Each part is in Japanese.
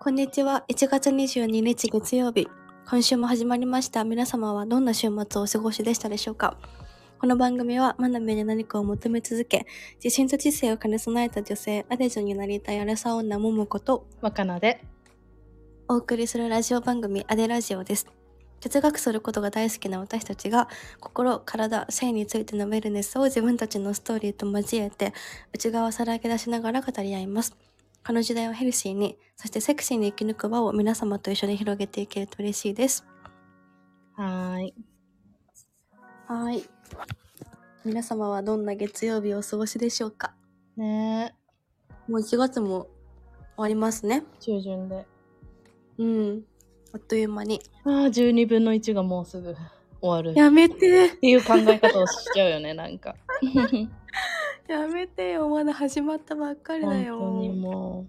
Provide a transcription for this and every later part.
こんにちは。1月22日月曜日。今週も始まりました。皆様はどんな週末をお過ごしでしたでしょうかこの番組は学びに何かを求め続け、自信と知性を兼ね備えた女性、アデジョンになりたいアラサ女桃子と若菜でお送りするラジオ番組アデラジオです。哲学することが大好きな私たちが心、体、性についてのウェルネスを自分たちのストーリーと交えて内側をさらけ出しながら語り合います。この時代をヘルシーに、そしてセクシーに生き抜く場を皆様と一緒に広げていけると嬉しいです。はーいはーい。皆様はどんな月曜日をお過ごしでしょうか？ねもう1月も終わりますね。え中旬でうん。あっという間に。ああ12分の1がもうすぐ終わるっやめてていう考え方をしちゃうよね なんかやめてよ。まだ始まったばっかりだ本よ。当にも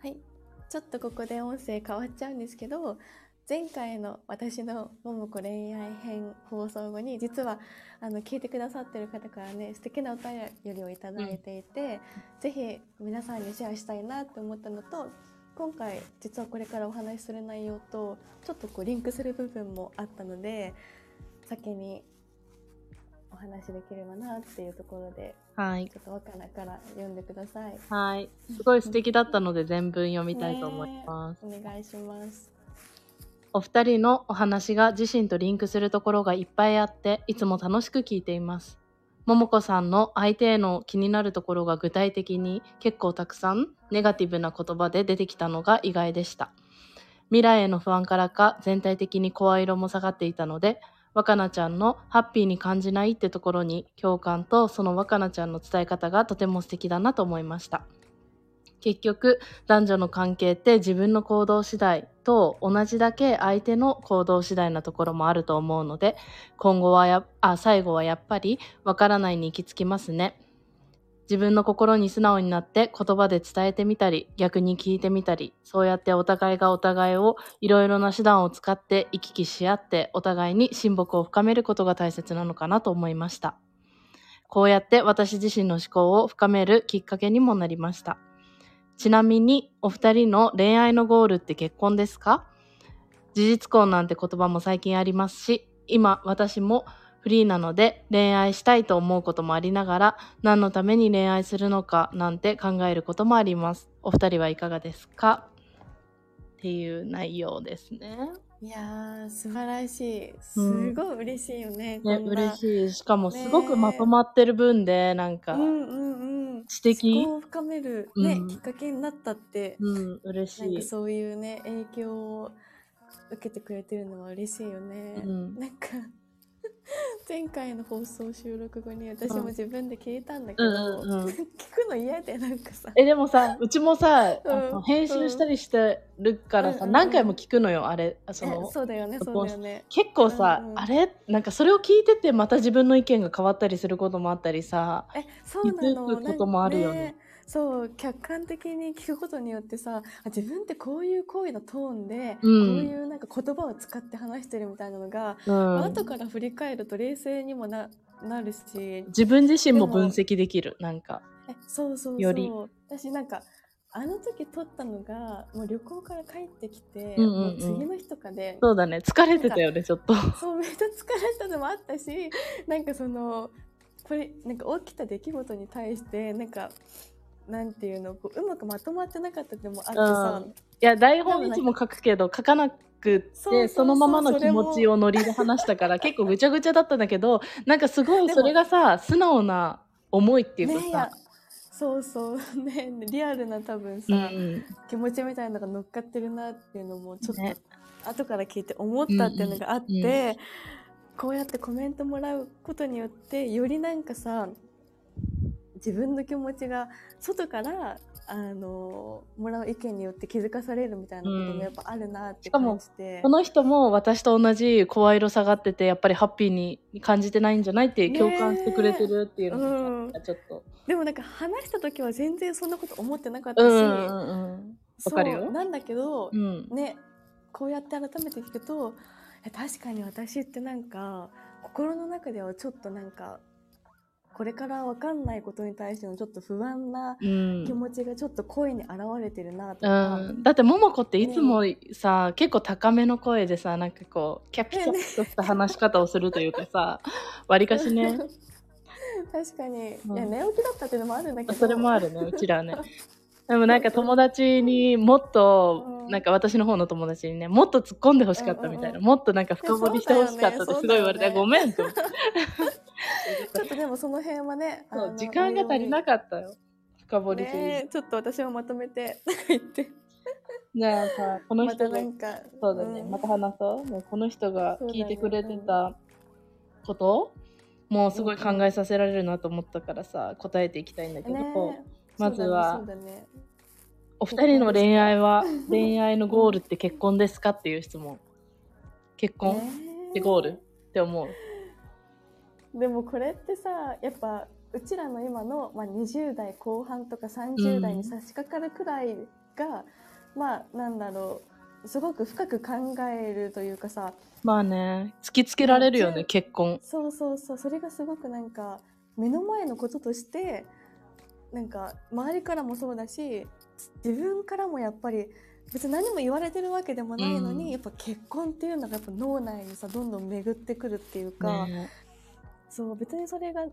はい。ちょっとここで音声変わっちゃうんですけど、前回の私の桃子恋愛編放送後に、実はあの聞いてくださってる方からね、素敵なお便りをいただいていて、ぜひ皆さんにシェアしたいなって思ったのと、今回実はこれからお話しする内容とちょっとこうリンクする部分もあったので先にお話しできればなっていうところでうはい。ちょっと若菜から読んでください。はい。すごい素敵だったので全文読みたいと思います、お願いします。お二人のお話が自身とリンクするところがいっぱいあっていつも楽しく聞いています。桃子さんの相手への気になるところが具体的に結構たくさんネガティブな言葉で出てきたのが意外でした。未来への不安からか全体的に声色も下がっていたので若菜ちゃんのハッピーに感じないってところに共感とその若菜ちゃんの伝え方がとても素敵だなと思いました。結局男女の関係って自分の行動次第と同じだけ相手の行動次第なところもあると思うので今後はやあ最後はやっぱりわからないに行き着きますね。自分の心に素直になって言葉で伝えてみたり逆に聞いてみたりそうやってお互いがお互いをいろいろな手段を使って行き来し合ってお互いに親睦を深めることが大切なのかなと思いました。こうやって私自身の思考を深めるきっかけにもなりました。ちなみにお二人の恋愛のゴールって結婚ですか？事実婚なんて言葉も最近ありますし今私もフリーなので恋愛したいと思うこともありながら何のために恋愛するのかなんて考えることもありますお二人はいかがですか？っていう内容ですね。いやー素晴らしい。すごい嬉しいよね。ねこんな嬉しいしかもすごくまとまってる分でなんか、うんうんうん。知的思考を深めるね、うんきっかけになったって、うん嬉しい。なんかそういうね影響を受けてくれてるのは嬉しいよね。うんなんか 前回の放送収録後に私も自分で聞いたんだけど、うんうんうん。聞くの嫌でなんかさ。えでもさうちもさ、うん。編集したりしてるからさ、うん。うんうん何回も聞くのよあれ。そえのそうだよねそうだよね。結構さ、うんうん。あれなんかそれを聞いててまた自分の意見が変わったりすることもあったりさえそうなの。気づくこともあるよねそう客観的に聞くことによってさあ自分ってこういう声のトーンで、うん。こういうなんか言葉を使って話してるみたいなのが、うん。後から振り返ると冷静にもななるし自分自身も分析できるなんか。えそうそうそう。より。私なんかあの時撮ったのがもう旅行から帰ってきて、うんうんうん。次の日とかでそうだね。疲れてたよねちょっと。そうめっちゃ疲れたのもあったしなんかそのこれなんか起きた出来事に対してなんかなんていうのこううまくまとまってなかったでもあってさ、うん。いや台本いつも書くけど書かなくってそのままの気持ちをノリで話したから結構ぐちゃぐちゃだったんだけどなんかすごいそれがさ素直な思いっていうかさ、そうそう ねリアルな多分さ、うん。気持ちみたいなのが乗っかってるなっていうのもちょっと、ね。後から聞いて思ったっていうのがあって、うんうん。こうやってコメントもらうことによってよりなんかさ自分の気持ちが外からあのもらう意見によって気づかされるみたいなこともやっぱあるなって感じて、この人も私と同じ声色下がっててやっぱりハッピーに感じてないんじゃないってね共感してくれてるっていうのがちょっと。でもなんか話した時は全然そんなこと思ってなかったし、うんうんうんわかるよ。そうなんだけど、うん。ねこうやって改めて聞くとえ確かに私ってなんか心の中ではちょっとなんかこれから分かんないことに対してのちょっと不安なうん。気持ちがちょっと声に現れてるなとうか、ん、だって桃子っていつもさ、結構高めの声でさなんかこうキャピキャピとした話し方をするというかさわりかしね。確かに、うん。いや寝起きだったっていうのもあるんだけど。それもあるねうちらはね。でもなんか友達にもっと、うん。なんか私の方の友達にねもっと突っ込んでほしかったみたいな、うんうんうん。もっとなんか深掘りしてほしかったってすごい言われて、ね。ごめんって ちょっとでもその辺はねそう時間が足りなかったよ。深掘りする、ねちょっと私もまとめて 言って。この人がなんかそうだね、ん。また話そう。ねこの人が聞いてくれてたこと、もうすごい考えさせられるなと思ったからさ答えていきたいんだけど、ねまずはねお二人の恋愛は 恋愛のゴールって結婚ですかっていう質問。結婚ねってゴールって思うでもこれってさやっぱうちらの今の、まあ、20代後半とか30代に差し掛かるくらいが、まあなんだろうすごく深く考えるというかさまあね突きつけられるよねうん結婚。そうそうそうそれがすごくなんか目の前のこととしてなんか周りからもそうだし自分からもやっぱり別に何も言われてるわけでもないのに、うん。やっぱ結婚っていうのがやっぱ脳内にさどんどん巡ってくるっていうか、ねそう別にそれが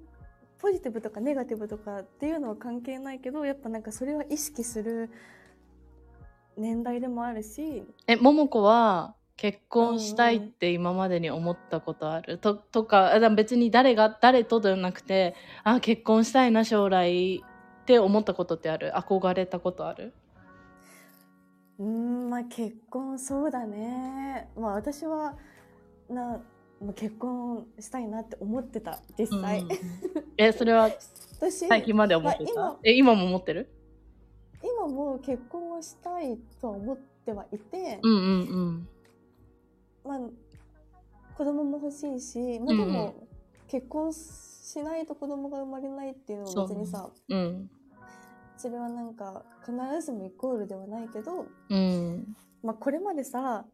ポジティブとかネガティブとかっていうのは関係ないけどやっぱなんかそれは意識する年代でもあるしえ桃子は結婚したいって今までに思ったことある、ととか別に誰が誰とではなくてあ結婚したいな将来って思ったことってある？憧れたことある？うーんまあ結婚そうだね。まあ私はなまあ結婚したいなって思ってた実際、うん。えそれは 私最近まで思ってた、え今も思ってる？今も結婚はしたいとは思ってはいて、うんうんうん。まあ子供も欲しいし、まあ、でも、結婚しないと子供が生まれないっていうのも別にさうん。それはなんか必ずしもイコールではないけど、うん。まあ、これまでさ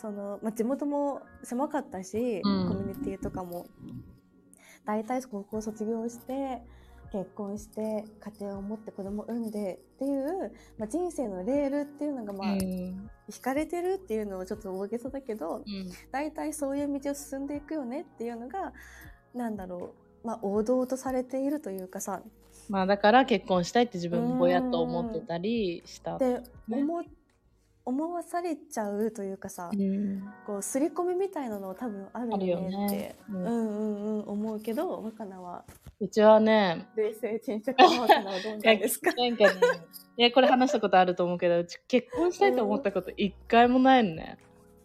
その、まあ、地元も狭かったし、うん。コミュニティとかも。大体高校卒業して結婚して家庭を持って子供を産んでっていう、まあ、人生のレールっていうのがまあ、うん。引かれてるっていうのはちょっと大げさだけど大体そういう道を進んでいくよねっていうのがなんだろう、まあ、王道とされているというかさ。まあだから結婚したいって自分もぼやっと思ってたりした。で思,、思わされちゃうというかさ、うん。こう刷り込みみたいなの多分あるよねってね、うん。うんうんうん思うけど若菜は。うちはね冷静沈着な若菜はどうなんですか？なんかね、いや、これ話したことあると思うけど、うち結婚したいと思ったこと一回もないのね。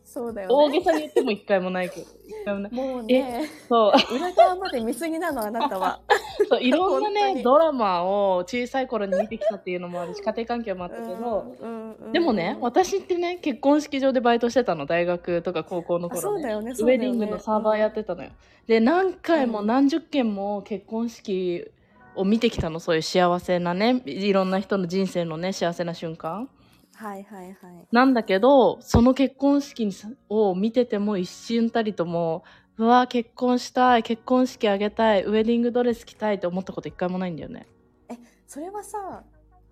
そうだよ大ねげさに言っても一回もないけど、一回もない。もうね。そう、裏側まで見過ぎなのあなたは。そういろんなね、に。ドラマを小さい頃に見てきたっていうのもあるし、家庭環境もあったけど、うんうんうんでもね、私ってね、結婚式場でバイトしてたの、大学とか高校のあ頃ね。そうだよね。ウェディングのサーバーやってたのよ。で、何回もうん何十件も結婚式を見てきたの、そういう幸せなね、いろんな人の人生のね、幸せな瞬間。はいはいはいなんだけど、その結婚式を見てても一瞬たりとも、うわ結婚したい、結婚式あげたい、ウェディングドレス着たいって思ったこと一回もないんだよね。それはさ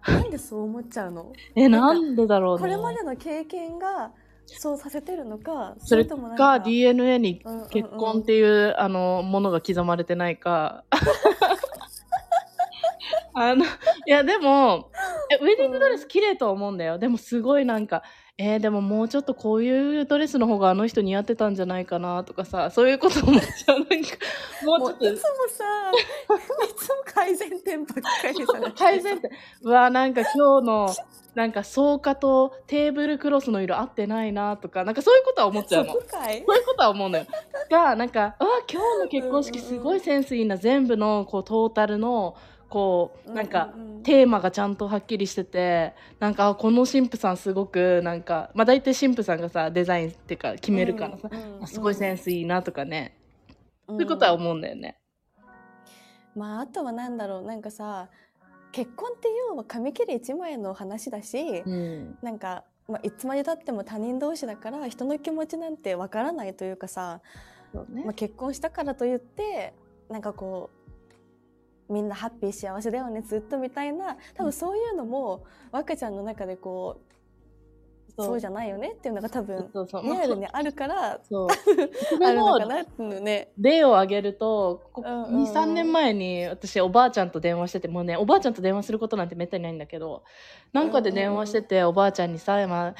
なんでそう思っちゃうの？え、なんんでだろうね。これまでの経験がそうさせてるのかそれともなんか DNA にうんうんうん結婚っていう、あのものが刻まれてないか。あのいやでもえウェディングドレス綺麗とは思うんだよ。でもすごいなんかえーでももうちょっとこういうドレスの方があの人似合ってたんじゃないかなとかさそういうこと思っちゃうなんかもうちょっもういつもさいつも改善点ばっかりさと改善点うわなんか今日のなんか草加とテーブルクロスの色合ってないなとかなんかそういうことは思っちゃうのそ。そういうことは思うのよ。が、なんか、あ、今日の結婚式すごいセンスいいな、全部のこうトータルの、こう、なんか、うううん。テーマがちゃんとはっきりしてて、なんか、あこの神父さんすごく、なんか、まあ大体神父さんがさ、デザインっていうか決めるからさ、うんうんあすごいセンスいいなとかね、うん。そういうことは思うんだよね。まああとはなんだろうなんかさ結婚って要は紙切れ一枚の話だし、うん。なんか、まあ、いつまでたっても他人同士だから人の気持ちなんてわからないというかさね。まあ、結婚したからといってなんかこうみんなハッピー幸せだよねずっとみたいな多分そういうのも若ちゃんの中でこうそう。じゃないよねっていうのが多分そうそうリアルにあるからそう。あるのかなっていうのね。例を挙げるとこうんうんうん。23年前に私おばあちゃんと電話しててもうねおばあちゃんと電話することなんてめったにないんだけどなんかで電話してて、おばあちゃんにさ今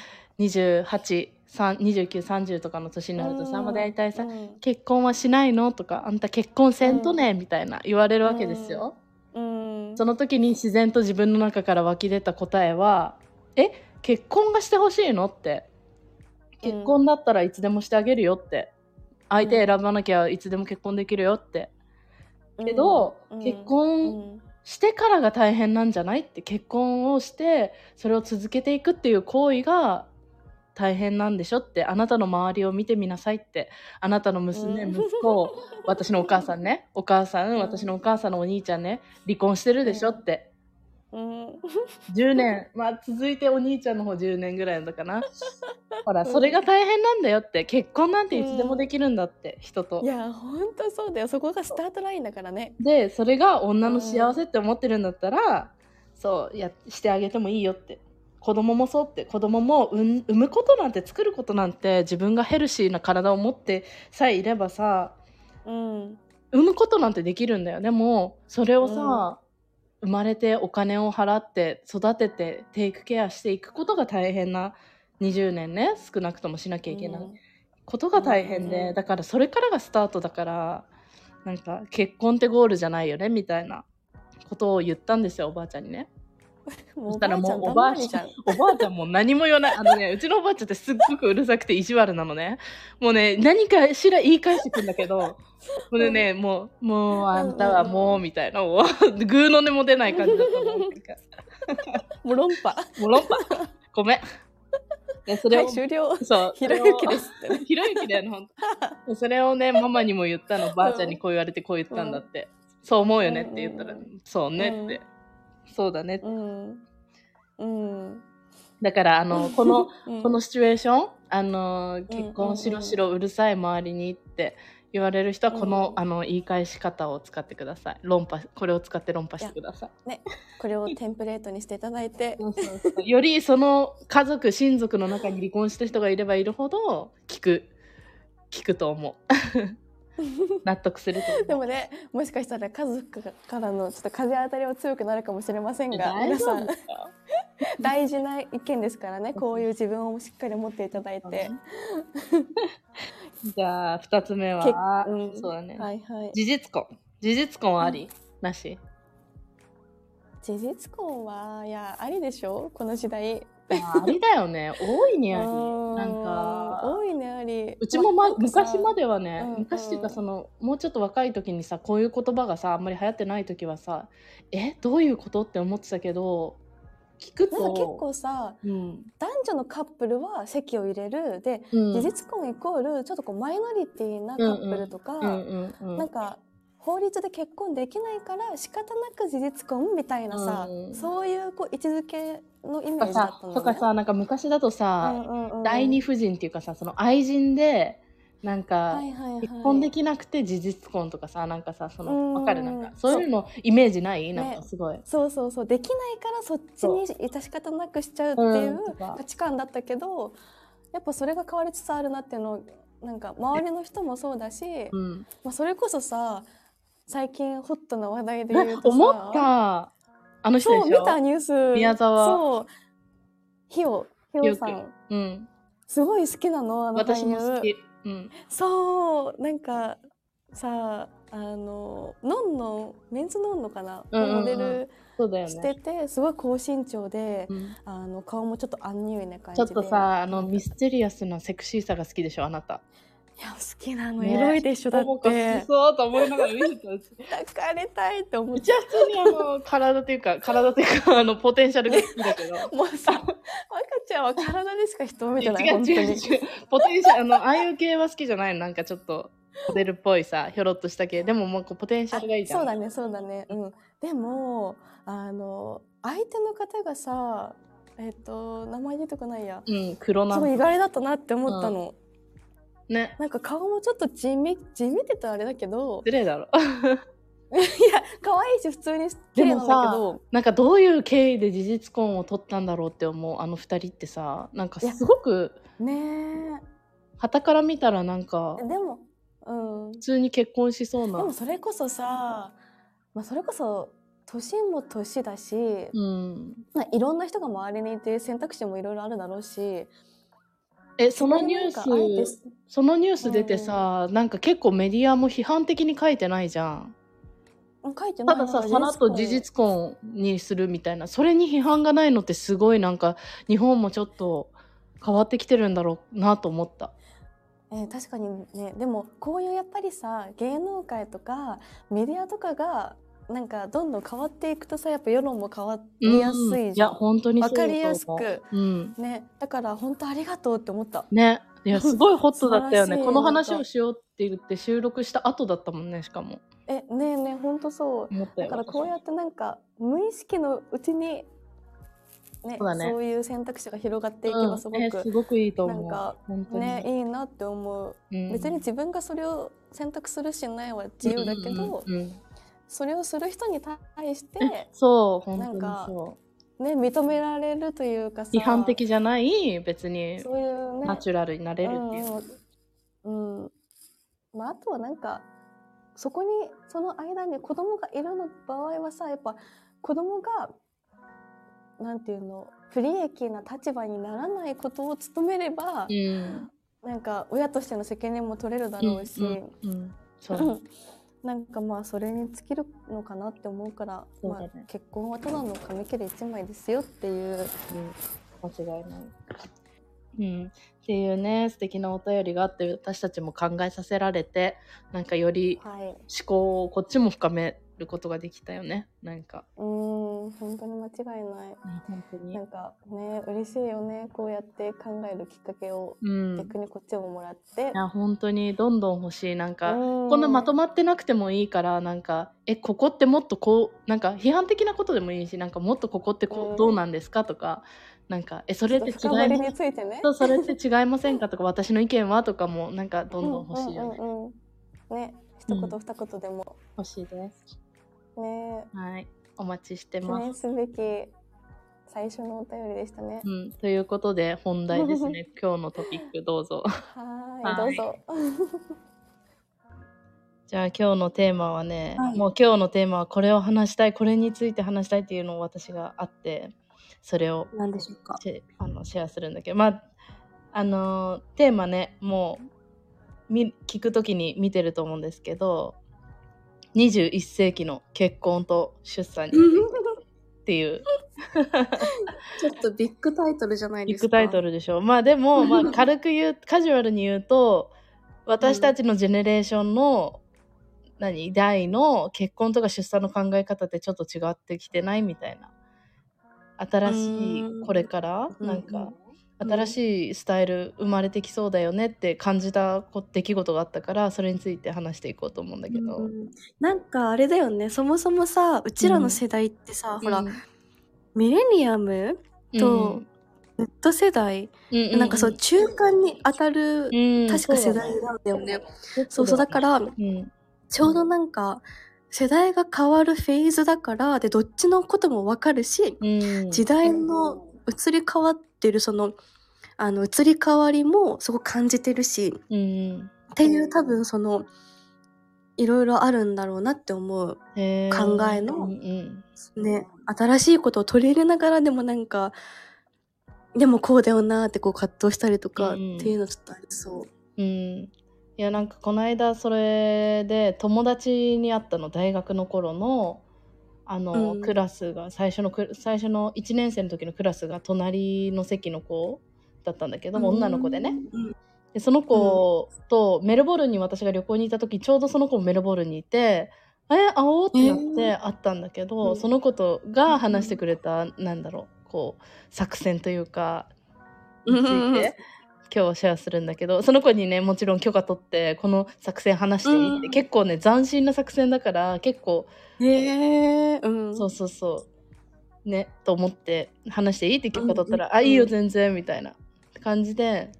282930とかの年になるとさ、まあ、大体さ、うん。結婚はしないのとかあんた結婚せんとね、みたいな言われるわけですよ。うん。その時に自然と自分の中から湧き出た答えは「え結婚がしてほしいの?」って「うん結婚だったらいつでもしてあげるよ」って「相手選ばなきゃいつでも結婚できるよ」って。けど、うん。結う婚んしてからが大変なんじゃないって結婚をしてそれを続けていくっていう行為が大変なんでしょってあなたの周りを見てみなさいってあなたの娘、うん。息子私のお母さんねお母さん、うん。私のお母さんのお兄ちゃんね離婚してるでしょって、うん。10年まあ続いてお兄ちゃんの方10年ぐらいのかな。ほらそれが大変なんだよって結婚なんていつでもできるんだって、人と。いや本当そうだよ。そこがスタートラインだからね。でそれが女の幸せって思ってるんだったら、そうやしてあげてもいいよって子供もそうって子供も産産むことなんて作ることなんて自分がヘルシーな体を持ってさえいればさうん。産むことなんてできるんだよでもそれをさ、生まれてお金を払って育ててテイクケアしていくことが大変な20年ね少なくともしなきゃいけない、うん。ことが大変で、うんうんうん。だからそれからがスタートだからなんか結婚ってゴールじゃないよねみたいなことを言ったんですよおばあちゃんにね そしたらもうおおばばあちゃんおばあちゃんも何も言わないあのねうちのおばあちゃんってすっごくうるさくて意地悪なのねもうね何かしら言い返してくんだけどもうねねもうもうあんたはもうみたいなもうグーの音も出ない感じだった もう論破。もう論破ごめんで それを、はい終了。そうひろゆきですってね。ひろゆきだよね、ほんと。それをね、ママにも言ったの、ばあちゃんにこう言われてこう言ったんだって。そう思うよねって言ったら、うんうんそうねって。そうだね。うん。うん。だから、あの、この、うん。このシチュエーション、あの、結婚しろしろうるさい周りにって言われる人は、この、うん。あの、言い返し方を使ってください。論破、これを使って論破してください。ねこれをテンプレートにしていただいて。そうそうそう。よりその家族親族の中に離婚した人がいればいるほど聞く。聞くと思う 納得するとでもねもしかしたら家族からのちょっと風当たりは強くなるかもしれませんが大皆さん。大事な意見ですからね。こういう自分をしっかり持っていただいて。じゃあ2つ目は、けうん。そうだね、はいはい。事実婚。事実婚はあり、なし？事実婚はいやありでしょ？この時代。あありだよね。大いにあり。うんなんか多いねあり。うちも、ま昔まではね、うんうん。昔っていうかそのもうちょっと若い時にさこういう言葉がさあんまり流行ってない時はさえどういうことって思ってたけど聞くとなんか結構さうん。男女のカップルは籍を入れる。で、うん。事実婚イコールちょっとこうマイノリティなカップルとか、うんうんうん。なんか法律で結婚できないから仕方なく事実婚みたいなさ、うん。そういうこう位置づけのイメージだっさたのね。とかさなんか昔だとさ、うんうんうん。第二夫人っていうかさその愛人でなんか、はいはいはい。結婚できなくて事実婚とかさなんかさそうん。のわかる？なんかそういうのイメージない？なんかすごい、そうそうそう。できないからそっちに致し方なくしちゃうっていう価値観だったけど、やっぱそれが変わりつつあるなっていうのをなんか周りの人もそうだし、うん、まあ、それこそさ最近ホットな話題で言うとさ。思った。あの人でそうしょ見たニュース。宮沢。そう。ひよひよさん。うん、すごい好きなの？あの私も好き、うん、そう。なんかさあののんのメンズノンノかな、うんうんうん。モデルしてね、てすごい高身長で、うん。あの顔もちょっとアンニュイな感ちょじでっとさあのミステリアスなセクシーさが好きでしょ？あなたいや好きなの、ねエロいでしょだって。きそうと思いながら見てたんです。抱かれたいって思っうちは普通にあの体というか体というかあのポテンシャルが好きだけど。もうさ赤ちゃんは体でしか人を見てない違う違う違うポテンシャルあのああいう系は好きじゃない。のなんかちょっとモデルっぽいさひょろっとした系。でももうこうポテンシャルがいいじゃん。そうだねそうだね。うん。でもあの相手の方がさえっ、と名前出てこないや。うん黒なすごい意外だったなって思ったの、ね。なんか顔もちょっと地味地味って言ったらあれだけど失礼だろ。いや可愛いし普通に綺麗なんだけど。なんかどういう経緯で事実婚を取ったんだろうって思うあの二人ってさなんかすごくね。傍から見たらなんかえでもうん。普通に結婚しそうでなもそれこそさ、まあ、それこそ年も年だし、うん。まあ、いろんな人が周りにいて選択肢もいろいろあるだろうしえそのニュースてそのニュース出てさ、なんか結構メディアも批判的に書いてないじゃん。うん書いてないただささらっと事実婚にするみたいな。それに批判がないのってすごいなんか日本もちょっと変わってきてるんだろうなと思った。えー確かにね。でもこういうやっぱりさ芸能界とかメディアとかがなんかどんどん変わっていくとさやっぱ世論も変わりやすうん。いやいじゃん、本当にそうわかりやすく。うん。ねだから本当ありがとうって思った。ね。いや すごいホットだったよね。この話をしようって言って収録した後だったもんねしかも。えねえねえ本当そう。だからこうやってなんか無意識のうちにねそうだね。そういう選択肢が広がっていけばすごく、うん。えすごくいいと思う。なんか本当に、ねいいなって思う、うん。別に自分がそれを選択するしないは自由だけど、うんうんうんそれをする人に対してえそう本当になんかそね認められるというかさう批判的じゃない別にそういうねナチュラルになれるっていう、うんうん。まあ、あとはなんかそこにその間に子供がいるの場合はさやっぱ子供がなんていうの不利益な立場にならないことを努めれば、うん。なんか親としての責任も取れるだろうし、うんうんうん。そう なんかまあそれに尽きるのかなって思うからね。まあ、結婚はただの紙切れ一枚ですよっていう。うん、間違いない。うん、っていうね素敵なお便りがあって私たちも考えさせられてなんかよりはい。思考をこっちも深めることができたよね。なんか、うーん本当に間違いない。本当に。なんかね嬉しいよね。こうやって考えるきっかけをうん。逆にこっちももらって。い、や本当にどんどん欲しい。なんか、ここんなまとまってなくてもいいからなんかえここってもっとこうなんか批判的なことでもいいしなんかもっとここってこう、うん。どうなんですかとかなんかえそれって違いまについてね。そうそれって違いませんか？とか私の意見は？とかもなんかどんどん欲しいよね、うんうんうんうん。ね一言うん二言でも。欲しいですね。はい。お待ちして記ます。念すべき最初のお便りでしたね。うん、ということで本題ですね。今日のトピックどうぞ。はーいはい。どうぞ。じゃあ今日のテーマはね、はい。もう今日のテーマはこれを話したいこれについて話したいっていうのを私があってそれを何でしょうか？シェあのシェアするんだけど。まああのーテーマねもうみ聞く時に見てると思うんですけど21世紀の結婚と出産にっていう。ちょっとビッグタイトルじゃないビッグタイトルでしょ。まあでも、まあ、軽く言うカジュアルに言うと私たちのジェネレーションの、何？代の結婚とか出産の考え方ってちょっと違ってきてないみたいな。新しいこれから？なんか、うん新しいスタイル生まれてきそうだよねって感じたこ出来事があったからそれについて話していこうと思うんだけど、うんなんかあれだよね。そもそもさうちらの世代ってさ、ほらうんミレニアムと Z 世代、うんなんかそう中間に当たる、うん。確か世代なんだよね。そうそうだかららうん。ちょうどなんか世代が変わるフェーズだからでどっちのこともわかるしうん。時代の移り変わってるそのあの移り変わりもそこ感じてるしうんっていう多分そのいろいろあるんだろうなって思う考えのうんうんね新しいことを取り入れながらでもなんかでもこうだよなってこう葛藤したりとかってうん。いうのちょっとありそう。うん、いやなんかこの間それで友達に会ったの大学の頃のあの、うん。クラスが最初のク最初の1年生の時のクラスが隣の席の子だったんだけど、女の子でね。うん。でその子とメルボルンに私が旅行に行った時ちょうどその子もメルボルンにいて「え会おう?」ってなって会ったんだけど、うん。その子とが話してくれた、なんだろうこう作戦というかについて。今日シェアするんだけどその子にねもちろん許可取ってこの作戦話していいって、うん。結構ね斬新な作戦だから結構へえうん。そうそうそう。ねと思って話していいって許可取ったら「うんうんあいいよ全然」みたいな。感じで。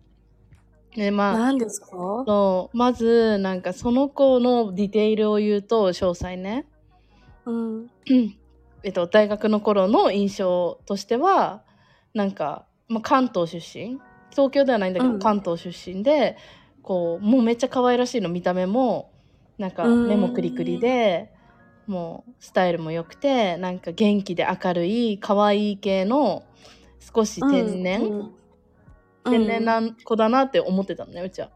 で、まあ、何ですか？そう。まず、なんかその子のディテールを言うと、詳細ね。うん。えっと、大学の頃の印象としては、なんか、まあ、関東出身。東京ではないんだけど、うん。関東出身で、こう、もうめっちゃ可愛らしいの、見た目も、なんかうん。目もクリクリで、もうスタイルも良くて、なんか元気で明るい、可愛い系の、少し天然、うん天然な子だなって思ってたのね、うちは。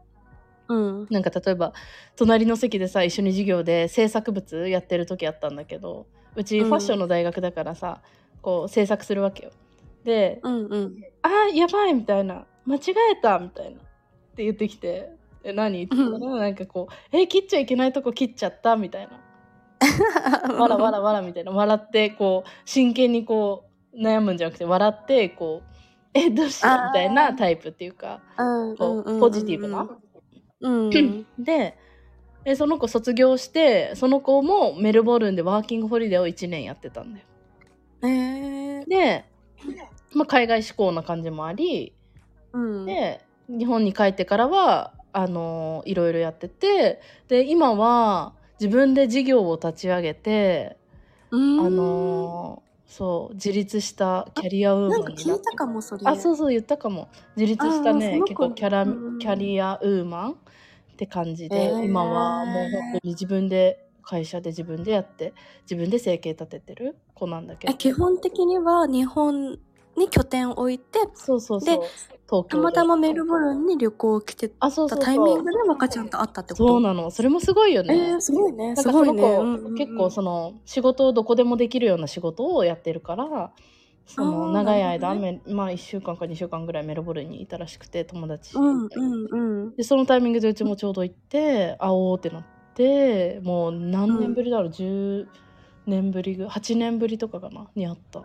うん。なんか例えば隣の席でさ一緒に授業で制作物やってる時あったんだけどうちうんファッションの大学だからさ、こう制作するわけよ。でうんうん。「あーやばい」みたいな「間違えた」みたいなって言ってきて「え何?」って言ったらなんかこう「え切っちゃいけないとこ切っちゃった」みたいな「わらわらわら」みたいな笑ってこう真剣にこう悩むんじゃなくて笑ってこう「えどうしよう」みたいなタイプっていうかうんこうポジティブな？うん。ででその子卒業してその子もメルボルンでワーキングホリデーを1年やってたんだよ。えー。で、まあ、海外志向な感じもありうん。で日本に帰ってからはあのいろいろやっててで今は自分で事業を立ち上げて、うん、あのそう自立したキャリアウーマンなんか聞いたかも、それ。あそうそう言ったかも。自立したね結構キャラうん。キャリアウーマンって感じで、へー。今はもう本当に自分で会社で自分でやって自分で生計立ててる子なんだけど。え基本的には日本に拠点を置いて、そうそうそう。で東京で。たまたまメルボルンに旅行来てたタイミングで若ちゃんと会ったってこと？そうなの。それもすごいよね、えー、すごいね。すごいね。結構その仕事をどこでもできるような仕事をやってるからその長い間、なるほどめまあ1週間か2週間ぐらいメルボルンにいたらしくて友達、うんうんうん。でそのタイミングでうちもちょうど行って会おうってなってもう何年ぶりだろう、10年ぶりぐ8年ぶりとかかな？に会った。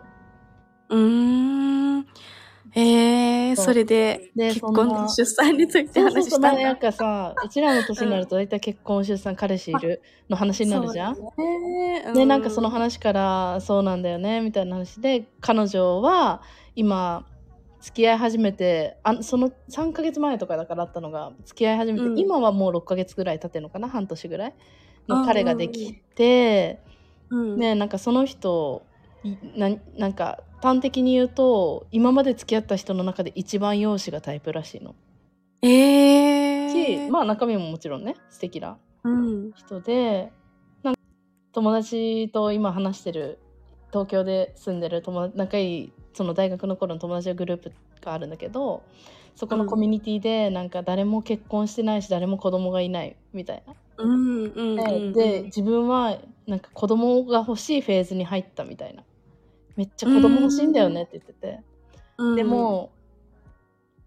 うーん。えー、それでで結婚出産について話したんだ。なんかさうちらの年になると大体結婚出産彼氏いるの話になるじゃん、そうだね。でなんかその話からそうなんだよねみたいな話で彼女は今付き合い始めてあその3ヶ月前とかだからあったのが付き合い始めて、うん。今はもう6ヶ月ぐらい経ってるのかな？半年ぐらい？の彼ができて、うん、ねなんかその人いななんか端的に言うと今まで付き合った人の中で一番容姿がタイプらしいの。えー、し、まあ中身ももちろんね素敵なうん、人でなんか友達と今話してる東京で住んでる友達仲いいその大学の頃の友達のグループがあるんだけどそこのコミュニティでなんか誰も結婚してないし誰も子供がいないみたいな。うんうんうんうん、で自分はなんか子供が欲しいフェーズに入ったみたいなめっちゃ子供欲しいんだよねって言ってて、うん、でも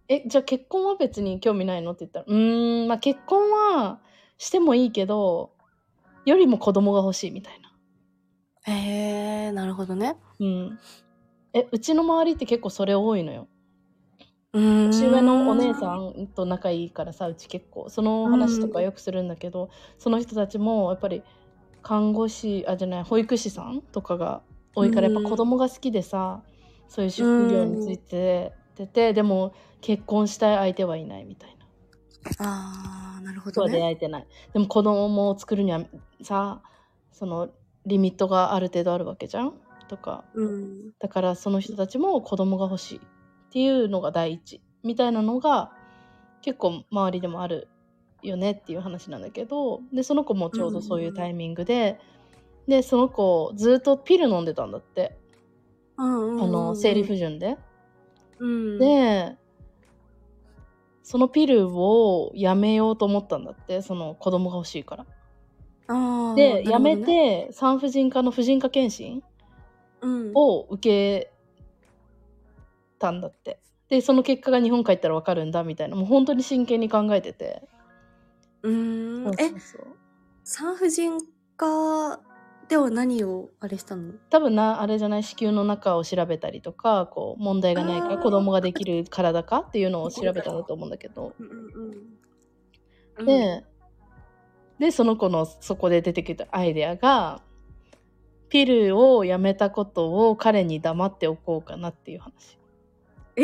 えじゃあ結婚は別に興味ないの？って言ったらうーんまあ結婚はしてもいいけどよりも子供が欲しいみたいなえー、なるほどね。うん。えうちの周りって結構それ多いのよ。年年上のお姉さんと仲いいからさうち結構。その話とかよくするんだけど、その人たちもやっぱり看護師あじゃない保育士さんとかが多いからやっぱ子供が好きでさ、そういう職業について出て、でも結婚したい相手はいないみたいな。ああなるほ人は出どね。会えてない、でも子供を作るにはさそのリミットがある程度あるわけじゃん？とか。うん。だからその人たちも子供が欲しいっていうのが第一みたいなのが結構周りでもあるよねっていう話なんだけどでその子もちょうどそういうタイミングで、でその子ずっとピル飲んでたんだって、うんうんうん、あの生理不順で。うん、でそのピルをやめようと思ったんだってその子供が欲しいから。で、やめねて産婦人科の婦人科検診うん、を受けたんだって。で、その結果が日本帰ったら分かるんだみたいな、もう本当に真剣に考えてて。うーんえ産婦人科では何をあれしたの？多分な、あれじゃない、子宮の中を調べたりとか、こう、問題がないか子供ができる体かっていうのを調べたんだと思うんだけど。うんで、で、その子のそこで出てきたアイデアが、ピルをやめたことを彼に黙っておこうかなっていう話。え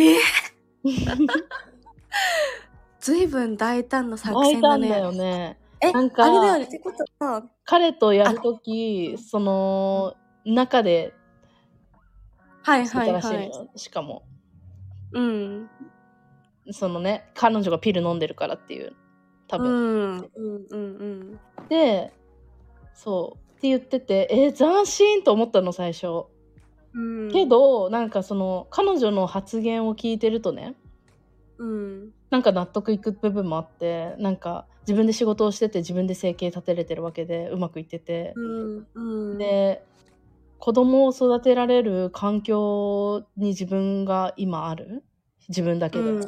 ー？ずいぶん大胆な作戦だね。たんだよね。え、なんかあれだよね。ってことは、彼とやるとき、その、中ではいはいはい。よ。しかも、うん。そのね、彼女がピル飲んでるからっていう、多う分。ん。うんうんうん。で、そう。って言ってて、えー、斬新と思ったの、最初。うん、け、ど、なんかその、彼女の発言を聞いてるとね、うん。なんか納得いく部分もあって、なんか自分で仕事をしてて自分で生計立てれてるわけでうまくいってて、うん。うん。で子供を育てられる環境に自分が今ある？自分だけでも、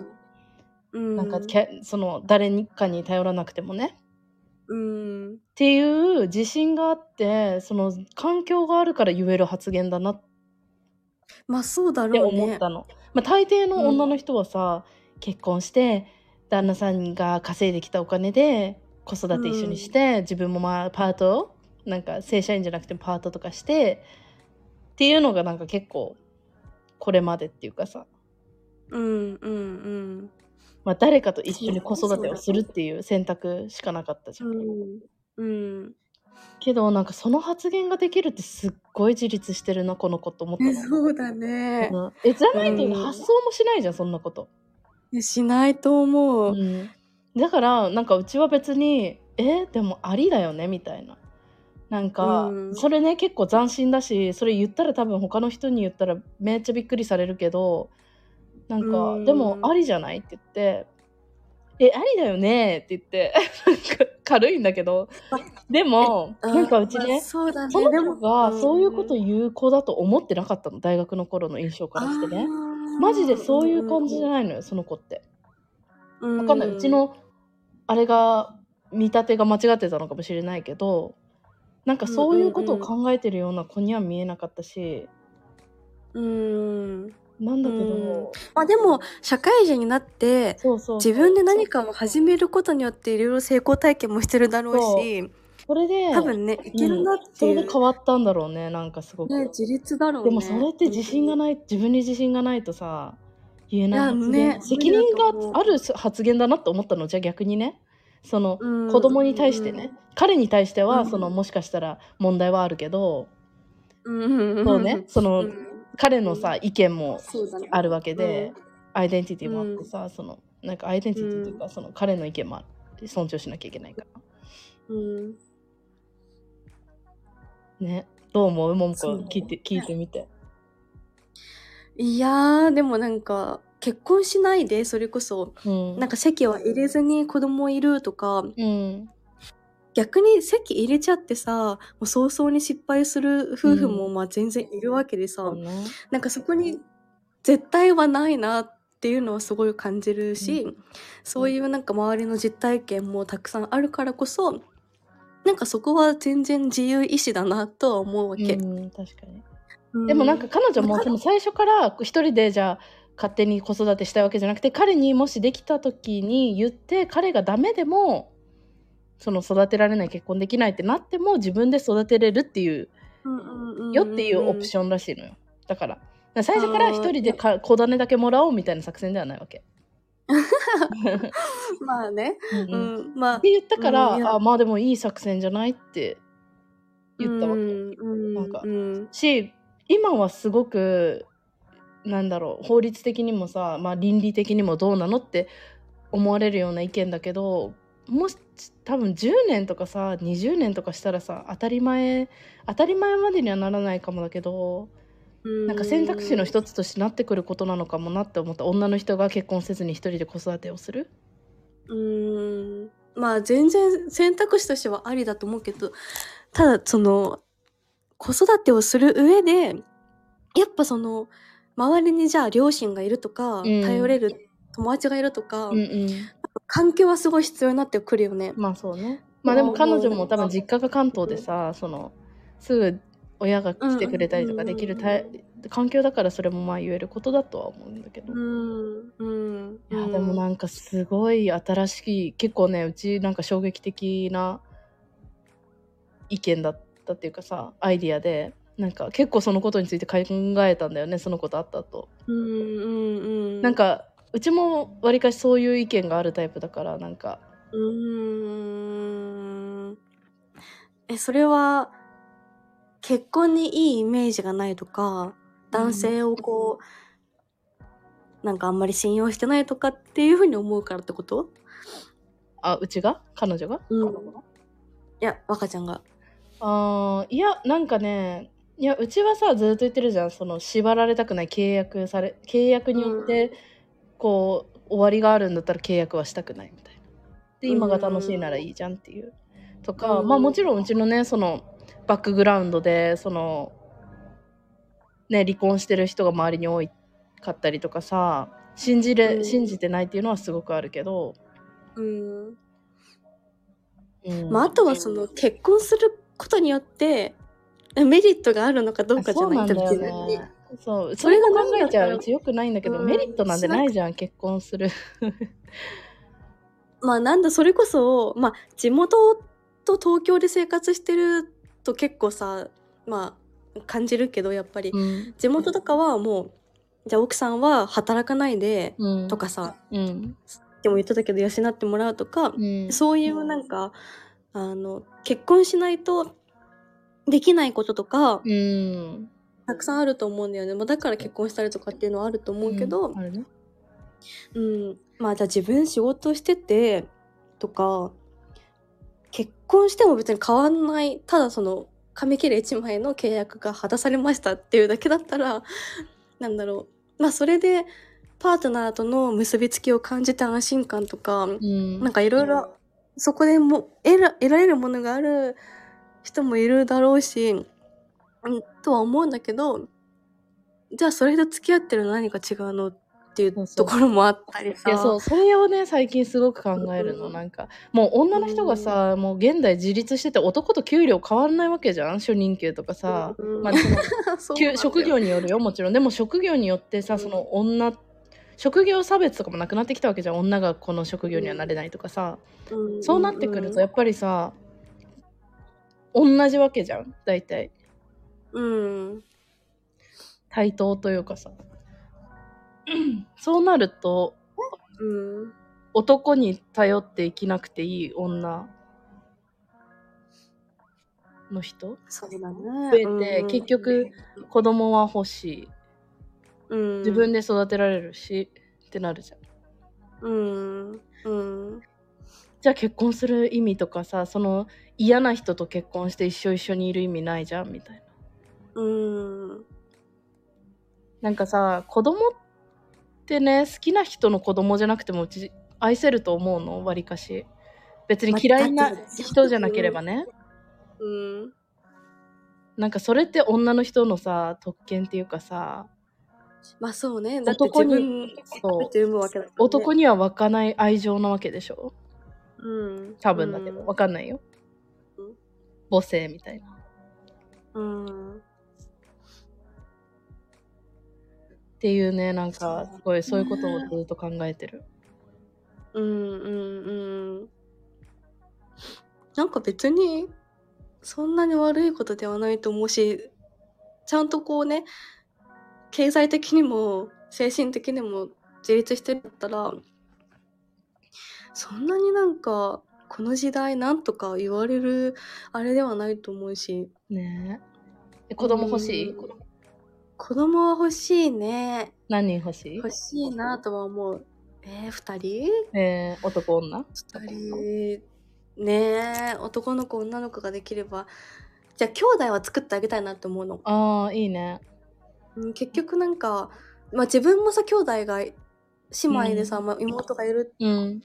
うん、なんかけその誰かに頼らなくてもねうん。っていう自信があってその環境があるから言える発言だなっまあそうだてろうね。思ったの。まあ、大抵の女の人はさ、結婚して旦那さんが稼いできたお金で子育て一緒にして、自分もまあパートなんか正社員じゃなくてもパートとかしてっていうのがなんか結構これまでっていうかさ、うんうんうん。まあ、誰かと一緒に子育てをするっていう選択しかなかったじゃん。うん。うん。けどなんかその発言ができるってすっごい自立してるなこの子と思った。そうだね。うんえじゃないとうん発想もしないじゃんそんなこと。しないと思う。うん、だからなんかうちは別にえでもありだよねみたいな。なんか、うん。それね結構斬新だしそれ言ったら多分他の人に言ったらめっちゃびっくりされるけどなんか、うん。でもありじゃないって言ってえありだよねって言ってなんか軽いんだけど。でもなんかうちまあね。その子がそういうこと言う子だと思ってなかったの大学の頃の印象からしてねマジでそういう感じじゃないのよその子って。わわかんない、うちのあれが見立てが間違ってたのかもしれないけどなんかそういうことを考えてるような子には見えなかったし、うん。なんだけうん。ど、まあでも社会人になって自分で何かを始めることによっていろいろ成功体験もしてるだろうしそれで多分ねいけるなっそていう、れで変わったんだろうねなんかすごく、ね、自立だろうね。でもそれって自信がない自分に自信がないとさ言えないいやね責任がある発言だなって思ったのじゃあ逆にね。そのうん。子供に対してね、彼に対しては、うん。そのもしかしたら問題はあるけど、うん。そうね。その、うん。彼のさ意見もあるわけで、アイデンティティもあってさ、そのなんかアイデンティティというか、その彼の意見も尊重しなきゃいけないから。うんね。どう思う？ももこそう聞いて聞いてみて。いやーでもなんか結婚しないでそれこそ。うん。なんか籍は入れずに子供いるとか。うん。逆に籍入れちゃってさもう早々に失敗する夫婦もまあ全然いるわけでさ、そうね。なんかそこに絶対はないなっていうのはすごい感じるし、うそういうなんか周りの実体験もたくさんあるからこそなんかそこは全然自由意志だなとは思うわけ。うん確かにうんでもなんか彼女もまあその最初から一人でじゃあ勝手に子育てしたいわけじゃなくて彼にもしできた時に言って彼がダメでもその育てられない結婚できないってなっても自分で育てれるっていうよっていうオプションらしいのよだから最初から一人でか子種だけもらおうみたいな作戦ではないわけ。まあね。うんううん。まあ。て言ったから、うんあまあでもいい作戦じゃないって言ったわけ。なんかうんし今はすごくなんだろう法律的にもさ、まあ、倫理的にもどうなのって思われるような意見だけどもし多分10年とかさ20年とかしたらさ当たり前当たり前までにはならないかもだけどなんか選択肢の一つとしてなってくることなのかもなって思った女の人が結婚せずに一人で子育てをする？うんまあ全然選択肢としてはありだと思うけどただその子育てをする上でやっぱその周りにじゃあ両親がいるとか、うん頼れる友達がいるとか、うんうん環境はすごい必要になってくるよね。まあそうね。まあでも彼女も多分実家が関東でさ、そのすぐ親が来てくれたりとかできるた環境だからそれもまあ言えることだとは思うんだけど。いうんうんやでもなんかすごい新しい結構ねうちなんか衝撃的な意見だったっていうかさアイディアでなんか結構そのことについて考えたんだよねそのことあった後。うんうんうんなんかうちもわりかしそういう意見があるタイプだからなんかうーん。え、それは、結婚にいいイメージがないとか、男性をこう、なんかあんまり信用してないとかっていうふうに思うからってこと？あうちが？彼女が？うん。いや、若ちゃんが。あーいやなんかねいやうちはさずっと言ってるじゃん。その縛られたくない契約され契約によって、こう終わりがあるんだったら契約はしたくないみたいな。で今が楽しいならいいじゃんっていう。とか、うん。まあもちろんうちのねそのバックグラウンドでそのね離婚してる人が周りに多いかったりとかさ信じれ、うん。信じてないっていうのはすごくあるけど、うん。うん。まあ、あとはその、結婚することによって、メリットがあるのかどうかじゃないそうなんだよね。そう、そそれが考えちゃううちよくないんだけど、うん。メリットなんてないじゃん、結婚する。まあなんだそれこそまあ地元と東京で生活してると結構さまあ感じるけどやっぱりうん。地元とかはもうじゃあ奥さんは働かないでうん。とかさうん。でも言ってたけど養ってもらうとかうん。そういうなんかあの結婚しないとできないこととかうん。たくさんあると思うんだよね、まあ、だから結婚したりとかっていうのはあると思うけど。うん、まあじゃあ自分仕事しててとか結婚しても別に変わんないただその紙切れ1枚の契約が果たされましたっていうだけだったら なんだろうまあそれでパートナーとの結びつきを感じて安心感とか、うん。なんかいろいろそこでも得ら得られるものがある人もいるだろうし、うん、とは思うんだけどじゃあそれと付き合ってるの何か違うのっていうところもあったりさ。いやそうそれをね最近すごく考えるの、うん。なんかもう女の人がさ、もう現代自立してて男と給料変わんないわけじゃん？初任給とかさ、うんまあ、その職業によるよもちろん。でも職業によってさその女職業差別とかもなくなってきたわけじゃん。女がこの職業にはなれないとかさ、うん。そうなってくるとやっぱりさ同じわけじゃん大体。うん。対等というかさ そうなるとうん男に頼って生きなくていい女の人そうだね。増えて結局子供は欲しい。うん。自分で育てられるし、ってなるじゃん。うん。うん。じゃあ結婚する意味とかさその嫌な人と結婚して一生一緒にいる意味ないじゃんみたいな。うん。なんかさ子供ってね好きな人の子供じゃなくてもうち愛せると思うの？わりかし。別に嫌いな人じゃなければね。うん。なんかそれって女の人のさ特権っていうかさまあそうね。だって男に自分そう男には湧かない愛情なわけでしょ？うん。多分だけど、わかんないよ。うん。母性みたいな。うんっていうねなんかすごいそういうことをずっと考えてる。うんうんうん。なんか別にそんなに悪いことではないと思うしちゃんとこうね経済的にも精神的にも自立してるんだったらそんなになんかこの時代なんとか言われるあれではないと思うし。ね。え子供欲しい？うん。子供は欲しいね。何人欲しい？欲しいなとは思う。えー、2人？えー、男女？二人。ねえ男の子女の子ができれば。じゃあ兄弟は作ってあげたいなって思うの、ああいいね。うん、結局なんか、まあ、自分もさ兄弟が姉妹でさ、まあ、妹がいるうん。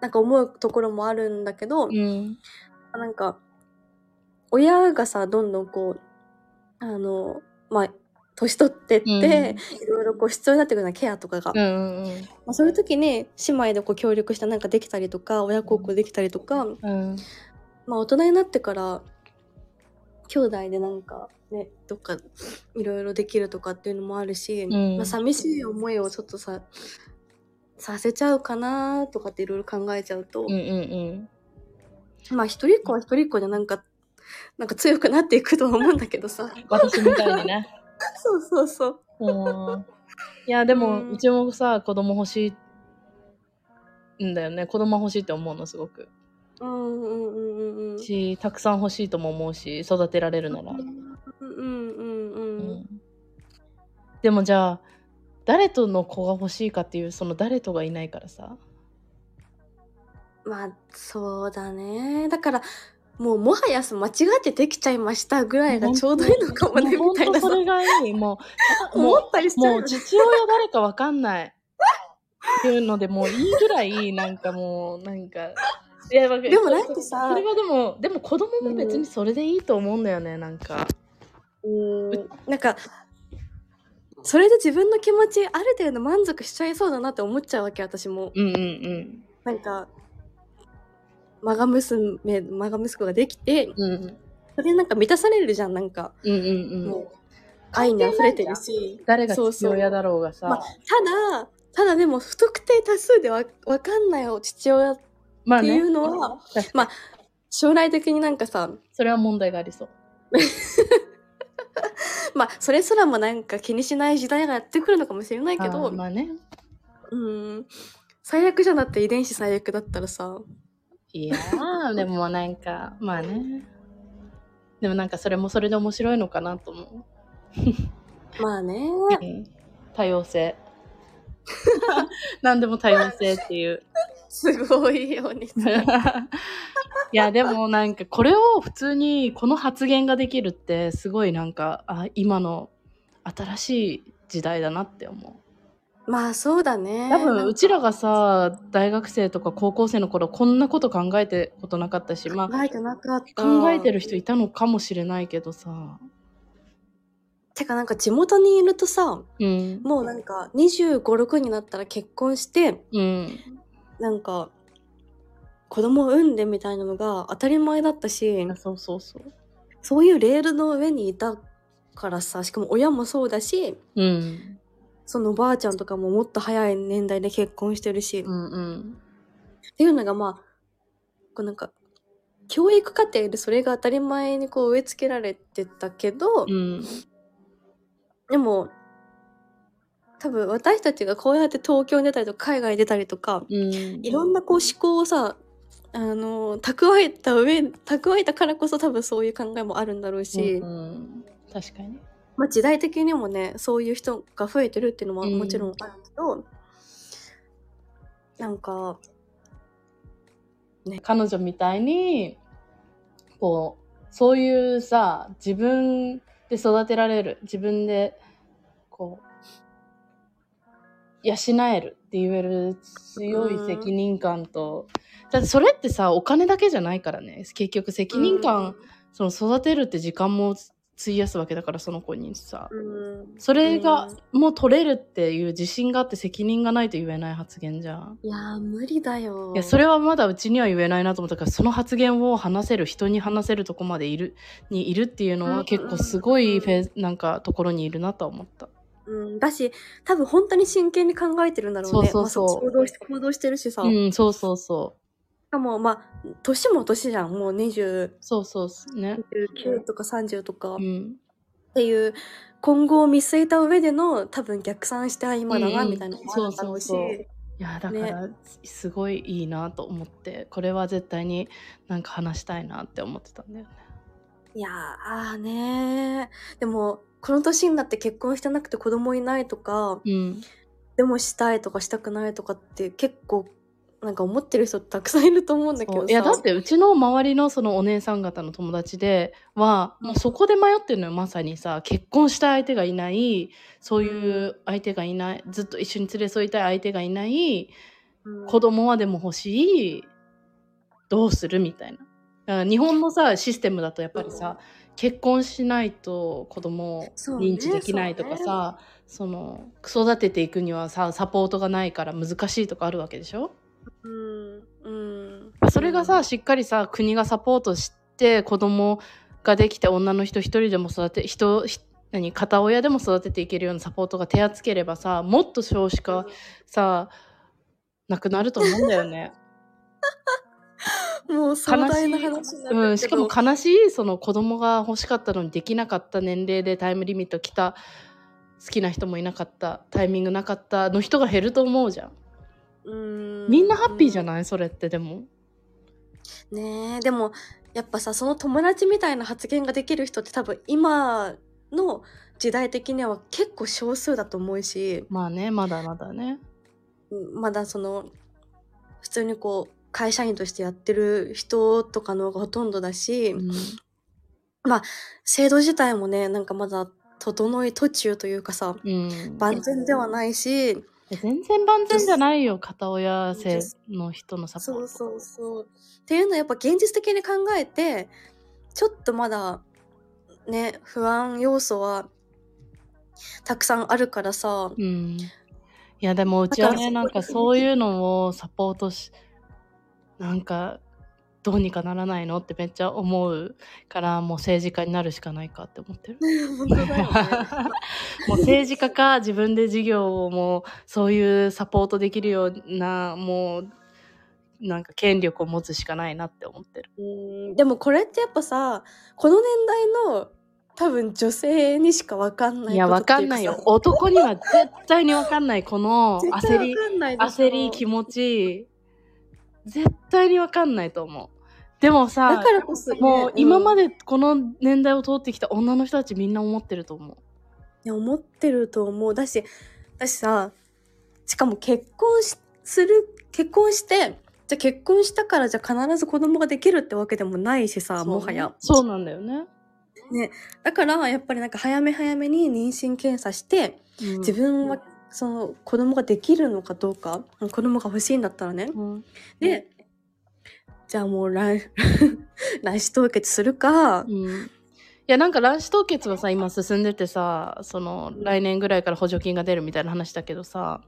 なんか思うところもあるんだけど、うん。なんか親がさどんどんこうあのまあ年取ってって、いろいろこう必要になってくるようなケアとかが、うんうんまあ、そういう時に姉妹でこう協力してなんかできたりとか親孝行できたりとか、うん。まあ大人になってから兄弟でなんかねどっかいろいろできるとかっていうのもあるし、ん。まあ、寂しい思いをちょっとささせちゃうかなとかっていろいろ考えちゃうと、うんうんうん。まあ一人っ子は一人っ子でなんかなんか強くなっていくとは思うんだけどさ私みたいにね そうそうそううんいや、でも、うちもさ、子供欲しいんだよね。子供欲しいって思うの、すごく。うんうんうんうんうん。し、たくさん欲しいとも思うし、育てられるなら。うんうんうんううん。んでもじゃあ、誰との子が欲しいかっていう、その誰とがいないからさ。まあ、そうだね。だから、もうもはや間違ってできちゃいましたぐらいがちょうどいいのかもね、みたいなそれがいい。もう、思もったりしちゃうう、もう父親誰かわかんない。っていうので、もういいぐらい、なんかもう、なんか。いや、でもなんかさそれはでも、でも子供も別にそれでいいと思うんだよね、なんか。うんなんか、それで自分の気持ちある程度満足しちゃいそうだなって思っちゃうわけ、私も。うんうんうん。なんか、マガ娘、マガ息子ができて、うんそれなんか満たされるじゃん、なんか。うんうんうん。もう、愛に溢れてるし。誰がそうそう父親だろうがさ。まあ、ただ、ただでも不特定多数でわわかんない父親っまあねていう。のは、確かにまあ将来的になんかさ、それは問題がありそう。まあそれすらもなんか気にしない時代がやってくるのかもしれないけあど、ーまあね。うん、最悪じゃなって遺伝子最悪だったらさ、いやー、でもなんか、まあね。でもなんかそれもそれで面白いのかなと思う。まあね、うん多様性。何でも多様性っていう。すごいようにさ。いや、でもなんかこれを普通にこの発言ができるってすごいなんか、あ、今の新しい時代だなって思う。まあそうだね。多分うちらががさ、大学生とか高校生の頃こんなこと考えてことなかったし、まあ考えてなかった。考えてる人いたのかもしれないけどさ。てかなんか地元にいるとさ、うん。もうなんか25、6になったら結婚して、うん。なんか子供を産んでみたいなのが当たり前だったし、そうそうそう。そういうレールの上にいたからさ、しかも親もそうだし、うん。そのおばあちゃんとかももっと早い年代で結婚してるし、っうんうん。ていうのがまあ、こうなんか、教育過程でそれが当たり前にこう植え付けられてたけど、うん。でも、多分私たちがこうやって東京に出たりとか海外に出たりとか、うん。いろんなこう思考をさ、あの、蓄えた上、蓄えたからこそ多分そういう考えもあるんだろうし、うんうん確かに。まあ時代的にもね、そういう人が増えてるっていうのもうん。もちろんあるけど、なんか、彼女みたいに、こう、そういうさ、自分で育てられる、自分で、こう、養えるって言える強い責任感と、だってそれってさ、お金だけじゃないからね。結局責任感、その育てるって時間も費やすわけだから、その子にさ。うん、それが、もう取れるっていう自信があって責任がないと言えない発言じゃん。いやー無理だよ。いや、それはまだうちには言えないなと思ったから、その発言を話せる、人に話せるとこまでいる、にいるっていうのうんは結構すごいフェーズ、なんかところにいるなとは思った。うん、だし、多分本当に真剣に考えてるんだろうね。そうそうそうまあ行動し行動してるしさ。しうん、そうそうそう。かも、まあ、年も年じゃん。もう20、そうそうっすね。29とか30とか。っうん。ていう、今後を見据えた上での多分逆算して、あ今だな、みたいなのもあるんだろうし。そうそうそういや、だから、すごいいいなと思って、これは絶対になんか話したいなって思ってたんだよね。いやー、あーねー。でも、この年になって結婚してなくて子供いないとか、うん。でもしたいとかしたくないとかって結構、なんか思ってる人たくさんいると思うんだけどいやだってうちの周りのそのお姉さん方の友達では、もうそこで迷ってるのよまさにさ。結婚したい相手がいない。そういう相手がいない。ずっと一緒に連れ添いたい相手がいない。うん。子供はでも欲しい。どうするみたいな。だから日本のさシステムだとやっぱりさ結婚しないと子供をそうね認知できないとかさそ,、の育てていくにはさサポートがないから難しいとかあるわけでしょ？うん。うん。それがさ、しっかりさ国がサポートして子供ができて女の人一人でも育て人ひ何片親でも育てていけるようなサポートが手厚ければさもっと少子化さなくなると思うんだよね。もう壮大な話になうん、しかも悲しいその子供が欲しかったのにできなかった年齢でタイムリミット来た。好きな人もいなかった。タイミングなかった。の人が減ると思うじゃんうん。みんなハッピーじゃいない？それってでも。ねえでもやっぱさその友達みたいな発言ができる人って多分今の時代的には結構少数だと思うし。まあねまだまだね。うんまだその普通にこう会社員としてやってる人とかの方がほとんどだし、うん。制度自体もねなんかまだ整い途中というかさうん。万全ではないし全然万全じゃないよ片親制の人のサポート。そうそうそう。っていうのはやっぱ現実的に考えてちょっとまだね不安要素はたくさんあるからさ。うん。いやでもうちはねなんかそういうのをサポートしなんかどうにかならないの？ってめっちゃ思うからもう政治家になるしかないかって思ってる 本当だよね もう政治家か自分で事業をもうそういうサポートできるようなもうなんか権力を持つしかないなって思ってる。うんでもこれってやっぱさこの年代の多分女性にしか分かんないいや、わかんないよ。男には絶対にわかんない。この焦り、焦り、気持ち、絶対にわかんないと思う。でもださか、らこそね、もう今まで、でこの年代を通ってきた女の人たちみんな思ってると思う。いや思ってると思う。だしだしさしかも結婚しする結婚してじゃあ結婚したからじゃあ必ず子供ができるってわけでもないしさもはや。そうなんだよね。だからやっぱりなんか早め早めに妊娠検査してうん。自分はその子供ができるのかどうか子供が欲しいんだったらね。うん。でじゃあもう卵卵子凍結するか。うん。いやなんか卵子凍結はさ今進んでてさその来年ぐらいから補助金が出るみたいな話だけどさ。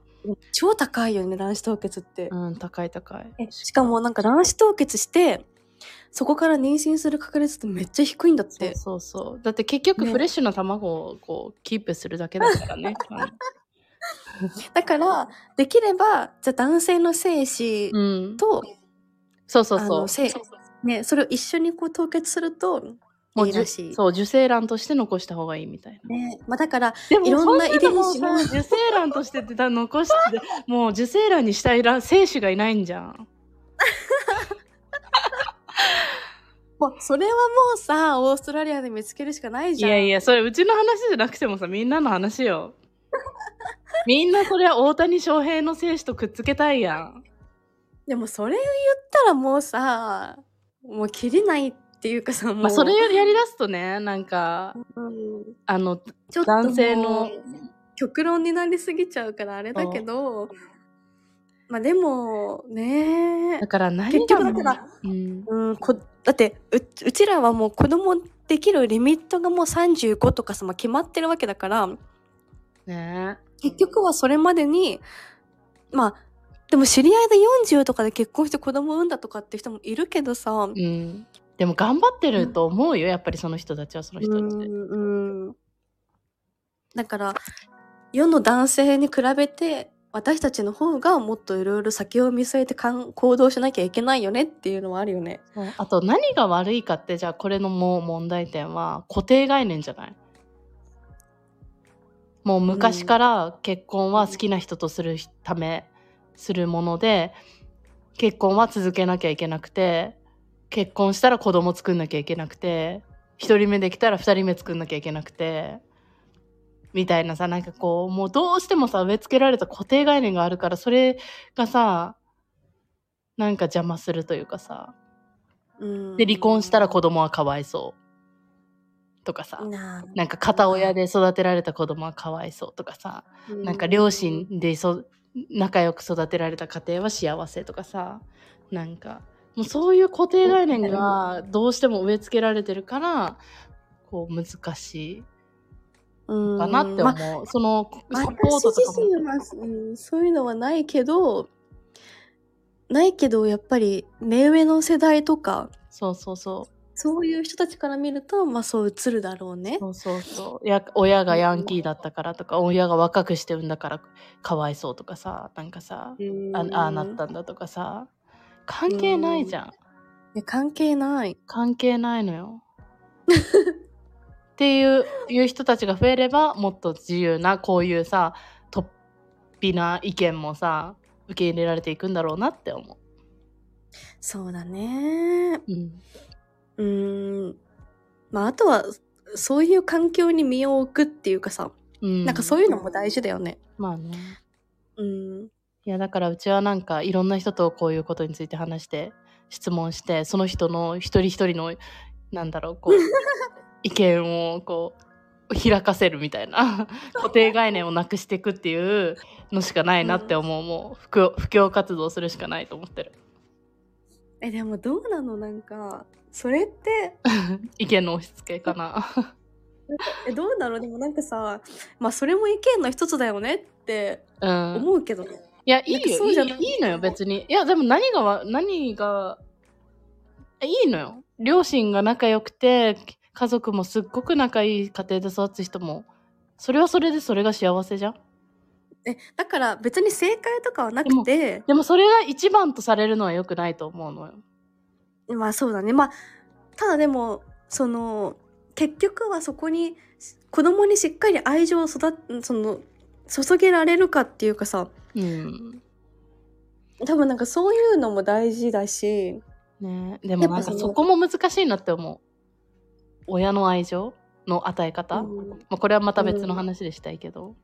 超高いよね卵子凍結って、うん高い高い。えしかもなんか卵子凍結してそこから妊娠する確率ってめっちゃ低いんだって。そうそうだって結局ね。フレッシュな卵をこうキープするだけだからね だからできればじゃあ男性の精子うんと、あそうそうそう。の精ね、それを一緒にこう凍結するといいらしい。そう受精卵として残した方がいいみたいな。ねまあ、だからいろんな遺伝子のさ受精卵としてってだ残して もう受精卵にしたいら精子がいないんじゃん。もうそれはもうさオーストラリアで見つけるしかないじゃん。いやいやそれうちの話じゃなくてもさみんなの話よ。みんなそれは大谷翔平の精子とくっつけたいやんでもそれを言ったらもうさもう切れないっていうかさもう、まあそれやりだすとねなんかうん。あのちょっと男性の極論になりすぎちゃうからあれだけどまあでもね。だから何結が局だからうん。うんこだってううちらはもう子供できるリミットがもう35とかさ、まあ、決まってるわけだからね。結局はそれまでにまあでも知り合いで40とかで結婚して子供産んだとかって人もいるけどさ、うん。でも頑張ってると思うよやっぱりその人たちはその人たちで。うん。うんだから世の男性に比べて私たちの方がもっといろいろ先を見据えてかん行動しなきゃいけないよねっていうのはあるよね。あと何が悪いかってじゃあこれのもう問題点は固定概念じゃない？もう昔から結婚は好きな人とするためするもので結婚は続けなきゃいけなくて結婚したら子供作んなきゃいけなくて1人目できたら2人目作んなきゃいけなくてみたいなさなんかこうもうどうしてもさ植え付けられた固定概念があるからそれがさなんか邪魔するというかさうん。で離婚したら子供はかわいそう。とかさななんか片親で育てられた子供はかわいそうとかさなんか両親でそ仲良く育てられた家庭は幸せとかさなんかもうそういう固定概念がどうしても植え付けられてるからこう難しいうんかなってま思う、そのあサポートとかも。私自身は、うん、そういうのはないけどないけどやっぱり目上の世代とかそうそうそうそういう人たちから見るとまあそう映るだろうね。そうそうそうや親がヤンキーだったからとか親が若くして産んだからかわいそうとかさなんかさあああなったんだとかさ関係ないじゃんいや関係ない。関係ないのよっていういう人たちが増えればもっと自由なこういうさ突飛な意見もさ受け入れられていくんだろうなって思そうだね。う。うんうーん。まあ、あとは、そういう環境に身を置くっていうかさ、うん、なんかそういうのも大事だよね。まあねうん。いやだからうちはなんかいろんな人とこういうことについて話して質問してその人の一人一人のなんだろうこう 意見をこう開かせるみたいな 固定概念をなくしていくっていうのしかないなって思う、もう布教布教活動するしかないと思ってるえ、でもどうなの？なんか、それって、意見の押し付けかな。え、どうだろう？でもなんかさ、まあそれも意見の一つだよねってうん。思うけど。ね。いやいいよ。いそうじゃないいのよ別に。いやでも何がわ何がえいいのよ。両親が仲良くて家族もすっごく仲いい家庭で育つ人もそれはそれでそれが幸せじゃんえ、だから別に正解とかはなくて、でもそれが一番とされるのは良くないと思うのよ。まあそうだね。まあ、ただでも、その、結局はそこに、子供にしっかり愛情を育っ、その、注げられるかっていうかさ、うん。多分なんかそういうのも大事だし、ね。でもなんかそこも難しいなって思う。親の愛情の与え方、うん。まあ、これはまた別の話でしたいけど、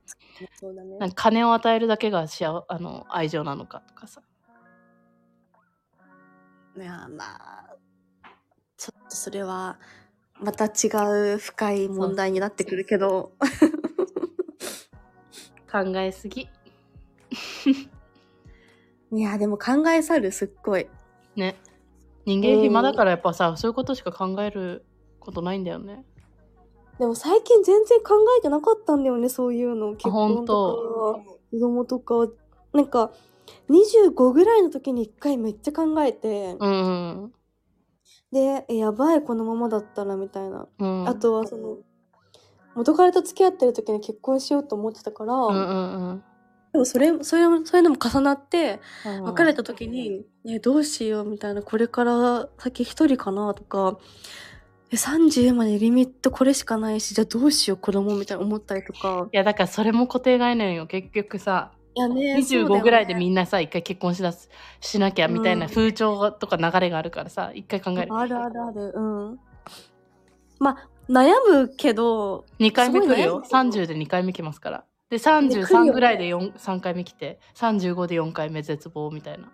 そうだね。なんか金を与えるだけが幸あの愛情なのかとかさ。いやまあちょっとそれはまた違う深い問題になってくるけど。考えすぎ。いやでも考えさるすっごい。ね。人間暇だからやっぱさ、そういうことしか考えることないんだよねでも最近全然考えてなかったんだよねそういうの。結婚本とか。子供とか。なんか25ぐらいの時に一回めっちゃ考えて、うんでえやばいこのままだったらみたいな、うん。あとはその元彼と付き合ってる時に結婚しようと思ってたから、うんうん。でもそれそれそういうのも重なってうん。別れた時に、ね、どうしようみたいな。これから先一人かなとかえ30までリミットこれしかないしじゃあどうしよう子供みたいな思ったりとか。いやだからそれも固定概念よ。結局さいやね25ぐらいでみんんなさ一回結婚しだすしなきゃみたいなうん。風潮とか流れがあるからさ一回考える。あるあるある。うん。まあ悩むけど2回目来るよ。すごいね30で2回目来ますから。で来るよ33ねぐらいで4 3回目来て35で4回目絶望みたいな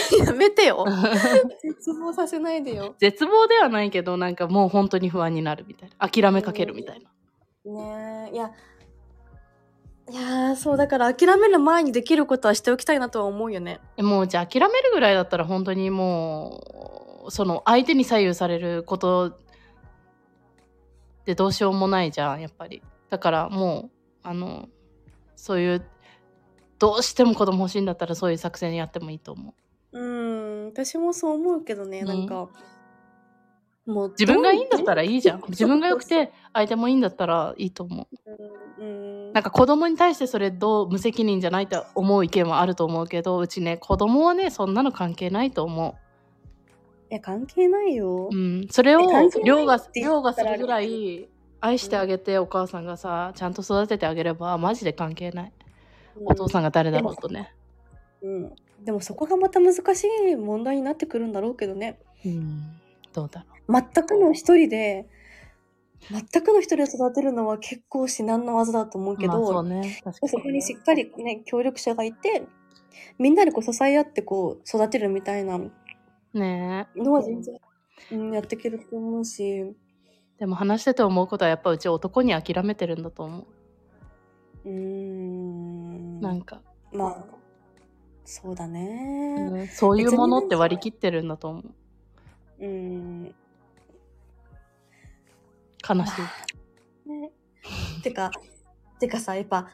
やめてよ。絶望させないでよ。絶望ではないけどなんかもう本当に不安になるみたいな。諦めかけるみたいな。ねえいやいやーそうだから諦める前にできることはしておきたいなとは思うよね。でもうじゃあ諦めるぐらいだったら本当にもうその相手に左右されることでどうしようもないじゃんやっぱり。だからもうあのそういうどうしても子供欲しいんだったらそういう作戦やってもいいと思ううん私もそう思うけどね、うん。なんか。もう自分がいいんだったららいいじゃん。自分が良くて相手もいいんだったらいいと思う。うんなんか子供に対してそれどう無責任じゃないと思う意見はあると思うけどうちね子供はねそんなの関係ないと思いや関係ないよ。う、うん、それをえ関係ない凌駕って言ったら凌駕するぐらい愛してあげてお母さんがさちゃんと育ててあげればマジで関係ない。うん。お父さんが誰だろうとねうん、でもそこがまた難しい問題になってくるんだろうけどね。うん。どうだろ全くの一人で全くの一人で育てるのは結構至難の技だと思ううけど、まあそうね。確かそこにしっかりね協力者がいてみんなでこう支え合ってこう育てるみたいなにねのは全然、うん、やっていけると思うし。でも話してて思うことはやっぱうち男に諦めてるんだと思う。ーん。うなんか、まあそうだね。うんそういうものって割り切ってるんだと思う。うん悲しい。ね。てかてかさやっぱ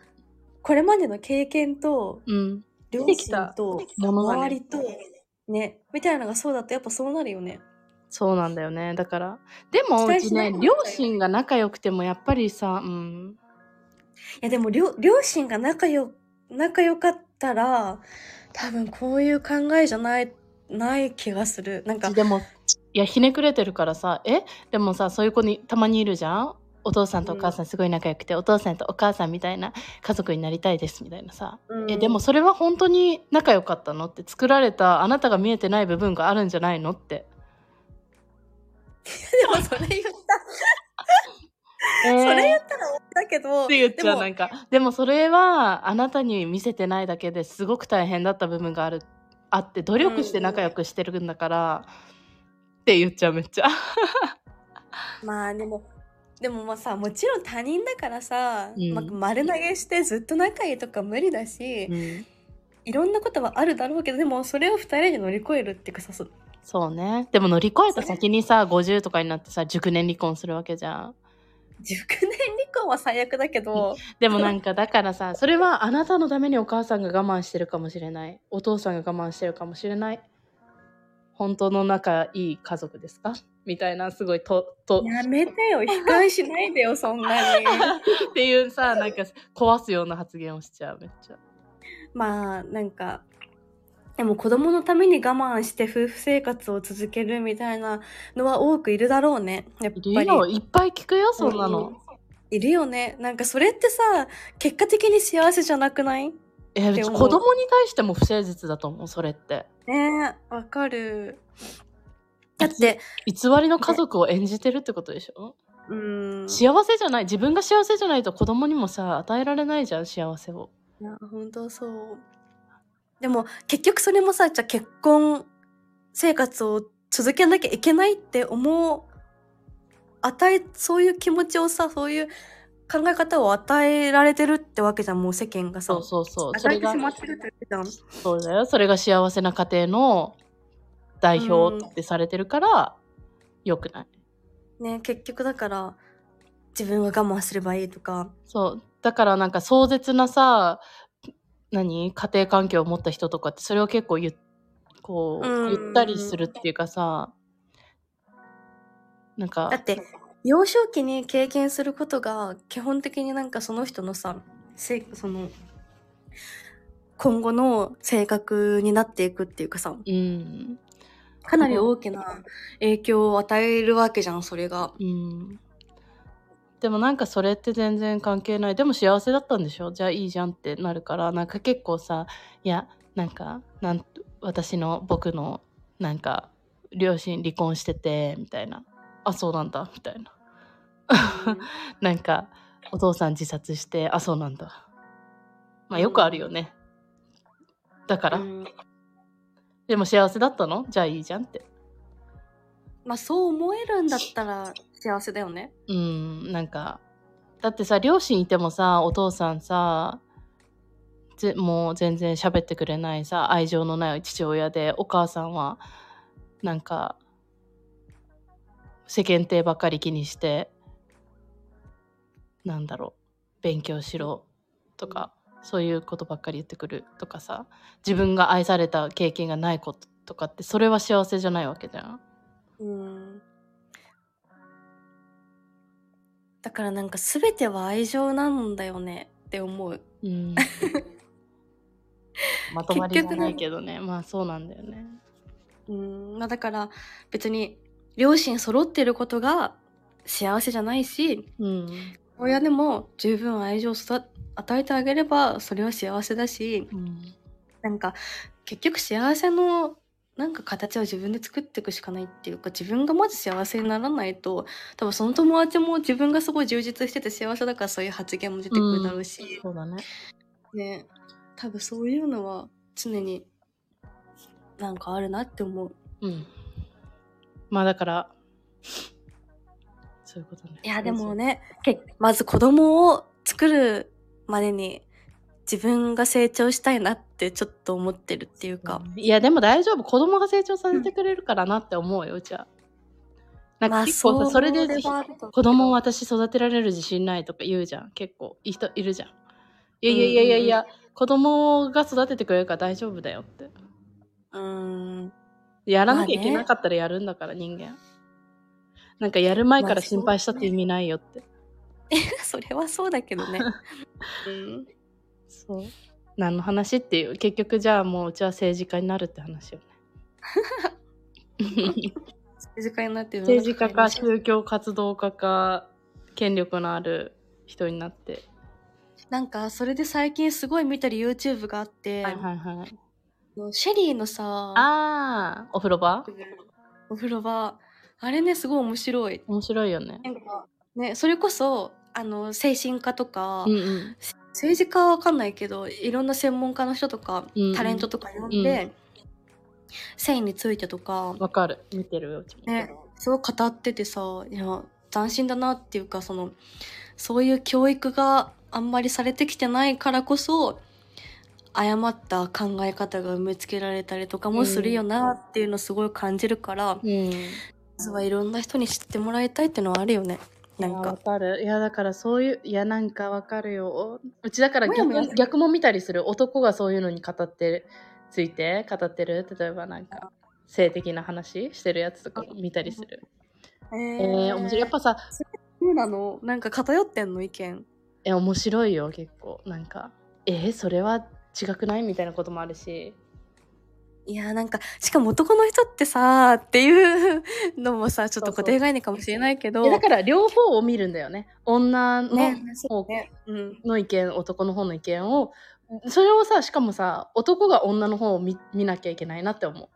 これまでの経験とうん。両親と周りとね。みたいなのがそうだとやっぱそうなるよね。そうなんだよね。だからでもうちね。両親が仲良くてもやっぱりさうん。いやでも両両親が仲よ仲良かったら多分こういう考えじゃないない気がする。なんかでもいやひねくれてるからさえ？でもさそういう子にたまにいるじゃん？お父さんとお母さんすごい仲良くて、お父さんとお母さんみたいな家族になりたいですみたいなさ、えでもそれは本当に仲良かったのって作られたあなたが見えてない部分があるんじゃないのって。でもそれ言った、えーそれ言ったらだけどって言っちゃうでもなんか。でもそれはあなたに見せてないだけですごく大変だった部分があるあって努力して仲良くしてるんだから、って言っちゃうめっちゃ。まあでもでもまあさもちろん他人だからさ、うん。まあ、丸投げしてずっと仲いいとか無理だし、うん。いろんなことはあるだろうけどでもそれを二人で乗り越えるっていうかさそそうね。でも乗り越えた先にさ50とかになってさ熟年離婚するわけじゃん熟年離婚は最悪だけどでもなんかだからさ それはあなたのためにお母さんが我慢してるかもしれない。お父さんが我慢してるかもしれない。本当の仲いい家族ですか？みたいなすごいとと。やめてよ。悲観しないでよそんなに。っていうさなんか壊すような発言をしちゃうめっちゃ。まあなんかでも子供のために我慢して夫婦生活を続けるみたいなのは多くいるだろうね。やっいるぱりよ。いっぱい聞くよそんなの、いるよね。なんかそれってさ結果的に幸せじゃなくない？えでも子供に対しても不誠実だと思うそれって。ねえわかる。だって。偽りの家族を演じてるってことでしょ？うーん。幸せじゃない自分が幸せじゃないと子供にもさ与えられないじゃん幸せを。いや本当そうでも結局それもさじゃあ結婚生活を続けなきゃいけないって思う与えそういう気持ちをさそういう考え方を与えられてるってわけじゃん。もう世間がさそうそう。そうそ与えてしまってるってわけじゃん。そうだよ。それが幸せな家庭の代表ってされてるから、よくない。ね結局だから自分が我慢すればいいとか。そう。だからなんか壮絶なさ何？家庭環境を持った人とかってそれを結構ゆこううん。ゆったりするっていうかさ。なんかだって幼少期に経験することが基本的になんかその人のさせその今後の性格になっていくっていうかさ。うん。かなり大きな影響を与えるわけじゃんそれが。うんでもなんかそれって全然関係ない。でも幸せだったんでしょ？じゃあいいじゃんってなるから。なんか結構さいやなんかなん私の僕のなんか両親離婚しててみたいな。あそうなんだ。みたいな。なんかお父さん自殺してあそうなんだ。まあよくあるよね。だから、うん。でも幸せだったの？じゃあいいじゃんってまあそう思えるんだったら幸せだよね。うんなんかだってさ両親いてもさお父さんさぜもう全然喋ってくれないさ愛情のない父親でお母さんはなんか世間体ばっかり気にしてなんだろう勉強しろとかそういうことばっかり言ってくるとかさ自分が愛された経験がないこととかってそれは幸せじゃないわけじゃん。うん。だからなんか全ては愛情なんだよねって思う。うん。まとまりがないけどね。まあそうなんだよね。うん。まあだから別に両親揃ってることが幸せじゃないしうん。親でも十分愛情を育与えてあげればそれは幸せだしうん。なんか結局幸せのなんか形を自分で作っていくしかないっていうか自分がまず幸せにならないと多分その友達も自分がすごい充実してて幸せだからそういう発言も出てくるだろうし、そうだね。ね。多分そういうのは常になんかあるなって思う。うん。まあだからそういうことね。いやでもねけまず子供を作るまでに自分が成長したいなってちょっと思ってるっていうか、いやでも大丈夫。子供が成長させてくれるからなって思うようちはなんか結構さそれで子供を私育てられる自信ないとか言うじゃん。結構いい人いるじゃん。いやいやいやいやいや、子供が育ててくれるから大丈夫だよって。うーん。やらなきゃいまあねけなかったらやるんだから、人間。なんかやる前から心配したって意味ないよって、それはそうだけどね。うん、そう何の話っていう結局じゃあもううちは政治家になるって話よね政治家になってる政治家か宗教活動家か権力のある人になって。なんかそれで最近すごい見てる YouTube があって、はいはいはい。シェリーのさあー、お風呂場？お風呂場あれねすごい面白い面白いよね。なんかねそれこそあの精神科とか、うんうん。政治家は分かんないけどいろんな専門家の人とか、うんうんタレントとか呼んで、性についてとかわかる。見てる。ねすごい語っててさいや斬新だなっていうかそのそういう教育があんまりされてきてないからこそ誤った考え方が埋め付けられたりとかもするよなっていうのすごい感じるから、うん。まずはいろんな人に知ってもらいたいっていうのはあるよねなんいやわかかる。いや、だからそういう、いや、なんかわかるよ。うちだから逆もやもや逆も見たりする。男がそういうのに語ってる、ついて語ってる。例えばなんか、性的な話してるやつとかも見たりする。ええー、面白い。やっぱさ、そうなの？なんか偏ってんの？意見え、面白いよ、結構。なんか、えーそれは違くない？みたいなこともあるし。いやなんかしかも男の人ってさっていうのもさちょっとそうそう固定概念かもしれないけどえだから両方を見るんだよね。女の,、ねそうねうんの意見、男の方の意見を、それをさ、しかもさ、男が女の方を見見なきゃいけないなって思う。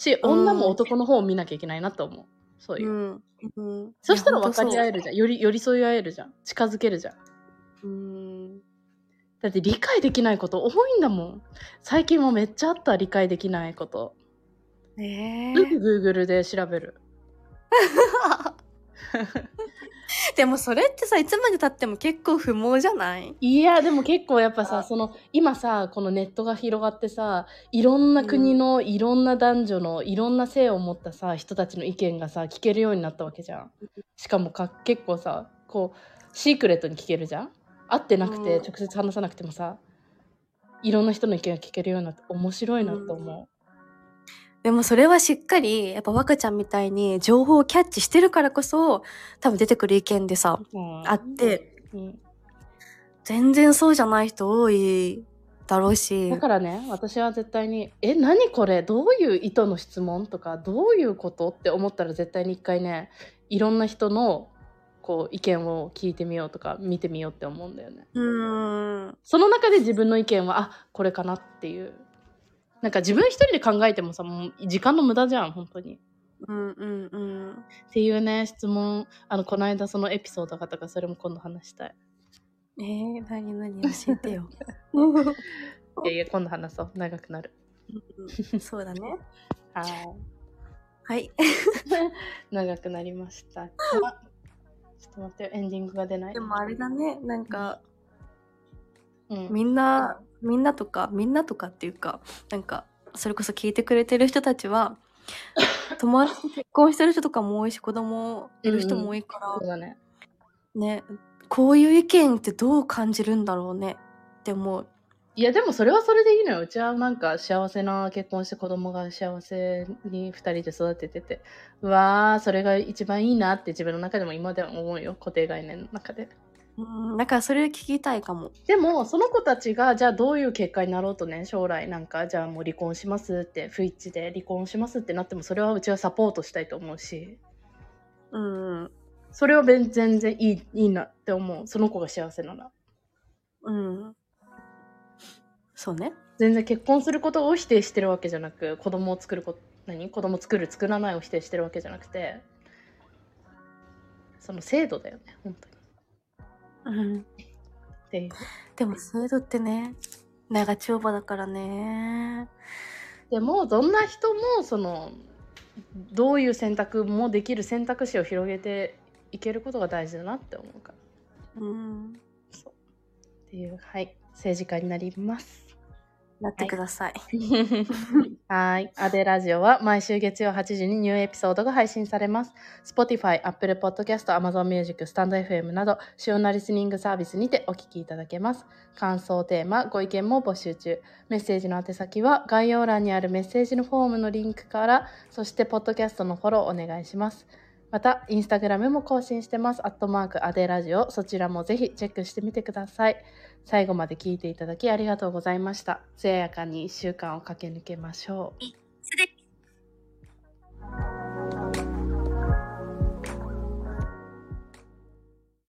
し、うん女も男の方を見なきゃいけないなって思う。そういう。うんうんそしたら分かり合えるるじゃん。より寄り添い合えるじゃん。近づけるじゃん。うんだって理解できないこと多いんだもん。最近もめっちゃあった理解できないこと。えすぐ Google で調べる。でもそれってさいつまでたっても結構不毛じゃない？いやでも結構やっぱあさその今さこのネットが広がってさいろんな国のいろんな男女のいろんな性を持ったさ人たちの意見がさ聞けるようになったわけじゃん。しかもか結構さこうシークレットに聞けるじゃん会ってなくてうん。直接話さなくてもさいろんな人の意見が聞けるようになって面白いなと思でもそれはしっかりやっぱ若ちゃんみたいに情報をキャッチしてるからこそ多分出てくる意見でさあって。うん。全然そうじゃない人多いだろうし。だからね私は絶対に「え何これ？どういう意図の質問?」とか「どういうこと?」って思ったら絶対に一回ねいろんな人のこう意見を聞いてみようとか見てみようって思うんだよね。うーん。その中で自分の意見はあこれかなっていう。なんか自分一人で考えてもさもう時間の無駄じゃん本当に。うんうんうん。っていうね質問。あのこの間そのエピソードがあったからそれも今度話したい。えー、何何教えてよ。いやいや今度話そう。長くなる。そうだね。はい。はい。長くなりました。がちょっと待ってよエンディングが出ない？でもあれだねなんかうんみんなみんなとかみんなとかっていうかなんかそれこそ聞いてくれてる人たちは友達と結婚してる人とかも多いし子供いる人も多いから、そうだね。ねこういう意見ってどう感じるんだろうねって思ういやでもそれはそれでいいのよ。うちはなんか幸せな結婚して子供が幸せに2人で育ててて、うわー、それが一番いいなって自分の中でも今でも思うよ。固定概念の中で。うんだからそれ聞きたいかも。でもその子たちがじゃあどういう結果になろうとね将来。なんかじゃあもう離婚しますって不一致で離婚しますってなってもそれはうちはサポートしたいと思うし。うん。それは全全然いいいいなって思う。その子が幸せなら。うんそうね。全然結婚することを否定してるわけじゃなく子供を作ること何？子供作る作らないを否定してるわけじゃなくてその制度だよね本当に。うん。っていうでも制度ってね長丁場だからね。でもどんな人もそのどういう選択もできる選択肢を広げていけることが大事だなって思うから。うん。そう。っていうはい。政治家になりますなってください、はい。アデラジオは毎週月曜8時にニューエピソードが配信されます。Spotify、Apple Podcast、Amazon Music、StandFM など主要なリスニングサービスにてお聞きいただけます。感想、テーマ、ご意見も募集中。メッセージの宛先は概要欄にあるメッセージのフォームのリンクから、そしてポッドキャストのフォローお願いします。また、インスタグラムも更新してます。アットマークアデラジオ。そちらもぜひチェックしてみてください。最後まで聞いていただきありがとうございました。艶やかに1週間を駆け抜けましょう。